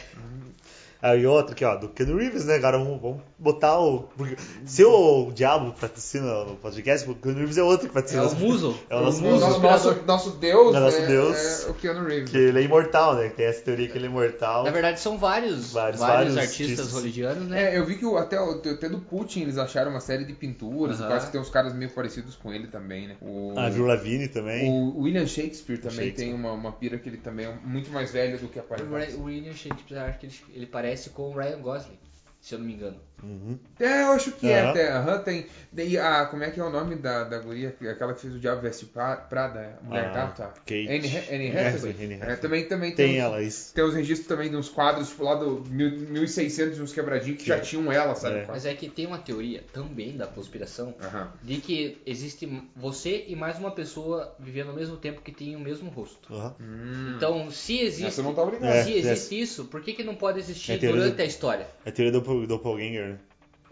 Aí outro aqui, ó, do Ken Reeves, né? Agora vamos, vamos botar o. porque Se o Diabo patrocina no podcast, o Ken Reeves é outro que É patrocina. o Muzzle. É o nosso O muso. nosso, nosso, nosso Deus, É nosso é, Deus. é o Keanu Reeves. Que ele é imortal, né? Tem essa teoria que ele é imortal. Na verdade, são vários, Vários, vários, artistas artistas. hollywoodianos, né? É, eu vi que até, até do Putin eles acharam uma série de pinturas, Aham. quase que tem uns caras meio parecidos com ele também, né? O, A Avril Lavigne também. o William Shakespeare também Shakespeare. tem uma, uma pira que ele também é muito mais velho do que O aparece. Ra- o William Shakespeare, acho que ele, ele parece com o Ryan Gosling, se eu não me engano. Uhum. É, eu acho que é Aham. até. Aham, tem. Daí, a, como é que é o nome da, da guria? Aquela que fez o Diabo Veste Pra- Prada, a Mulher Ah, Gata? Kate. Anne, Ha- Anne É, Hathaway. É, também, também Tem uns- ela, isso. Tem os registros também de uns quadros, tipo lá do mil- 1600, uns quebradinhos que já tinham ela, sabe? É. Mas é que tem uma teoria também da conspiração de que existe você e mais uma pessoa vivendo ao mesmo tempo que tem o mesmo rosto. Aham. Então, se existe, tava ligado. É, se existe isso, por que, que não pode existir É a teoria durante do- a história? É a teoria do Doppelganger, né?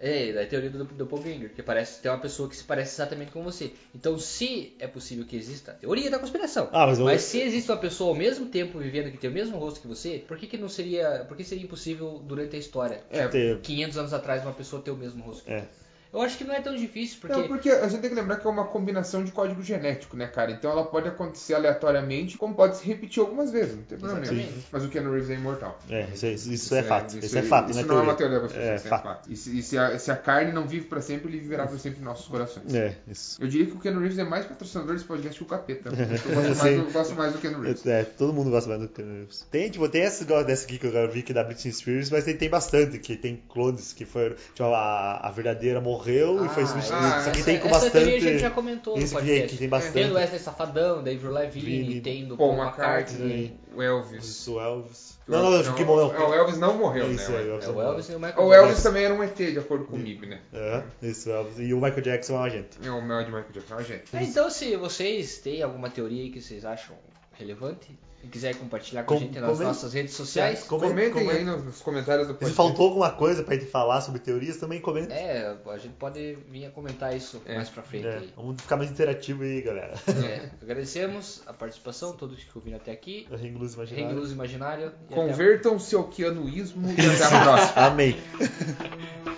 É, da teoria do doppelganger, que parece ter uma pessoa que se parece exatamente com você. Então, se é possível que exista, teoria da conspiração. Ah, mas eu- se existe uma pessoa ao mesmo tempo vivendo que tem o mesmo rosto que você, por que, que não seria, por que seria impossível durante a história? É, Ter- 500 anos atrás uma pessoa ter o mesmo rosto. que É. você. Eu acho que não é tão difícil, porque Não, porque a gente tem que lembrar que é uma combinação de código genético, né, cara? Então ela pode acontecer aleatoriamente, como pode se repetir algumas vezes, não tem problema nenhum. Mas o Keanu Reeves é imortal. É, isso, é- isso é fato. Isso, é fato, Isso não é não é uma teoria. da É isso é fato. fato. E, se, e se a, se a carne não vive pra sempre, ele viverá pra sempre em nossos corações. É, isso. Eu diria que o Keanu Reeves é mais patrocinador desse podcast que o capeta. Eu gosto, mais do, gosto mais do Keanu Reeves. É, todo mundo gosta mais do Keanu Reeves. Tem, tipo, tem essa dessa aqui que eu vi que é da Britney Spears, mas tem, tem bastante, que tem clones que foram. Tipo, a, a verdadeira morreu e foi Ah, substituída. ah, Isso aqui essa, tem com essa bastante. teoria a gente já comentou aqui, aqui tem Tem bastante. do Wesley Safadão, da Avril Lavigne, Lavigne, tem do Paul McCartney, McCartney. o Elvis. Isso, o Elvis. Não, não, acho que morreu. O Elvis não morreu, Isso, né? é, o Elvis. É o Elvis e o Michael O. Elvis também era um ET, de acordo com o MIB, né? É, isso, o Elvis. E o Michael Jackson é um agente. É o mel de Michael Jackson, a gente. É, então, se vocês têm alguma teoria aí que vocês acham relevante e quiserem compartilhar com Com- a gente nas comente- nossas redes sociais, Comente- Comentem comente- aí nos, comentários do Se podcast. faltou alguma coisa pra gente falar sobre teorias, também comenta. é, a gente pode vir a comentar isso É, mais pra frente É, aí. vamos ficar mais interativo aí, galera. É, agradecemos a participação, todos que ouviram até aqui. Ring Luz Ring Imaginário. Luz Imaginário. Convertam-se ao quianuísmo e até a próxima. Amém.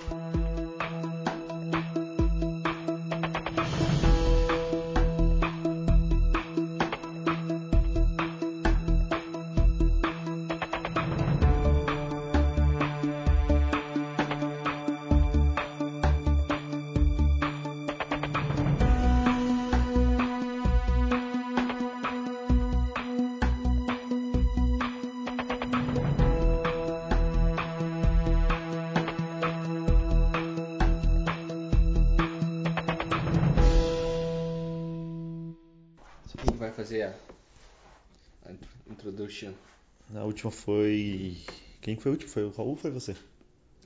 última foi. Quem foi o último? Foi o Raul ou foi você?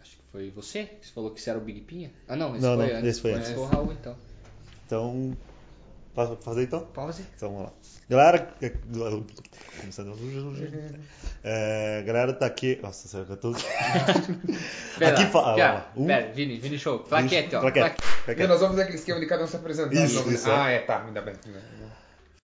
Acho que foi você que você falou que você era o Big Pinha. Ah, não, esse Não, foi não, antes. esse foi Antes antes. foi o Raul, então. Então. Posso fazer então? Pause. Então vamos lá. Galera. Começando. É, galera tá aqui. Nossa, sério, eu tô. Pera, Aqui lá, fa- aqui, ó. ó, um- Pera, Vini, Vini Show. Plaquete, ó. Plaquete. Plaquete. Plaquete. nós vamos fazer aquele esquema de cada um se apresentar. Isso, Então, isso, ah, é, tá, ainda bem.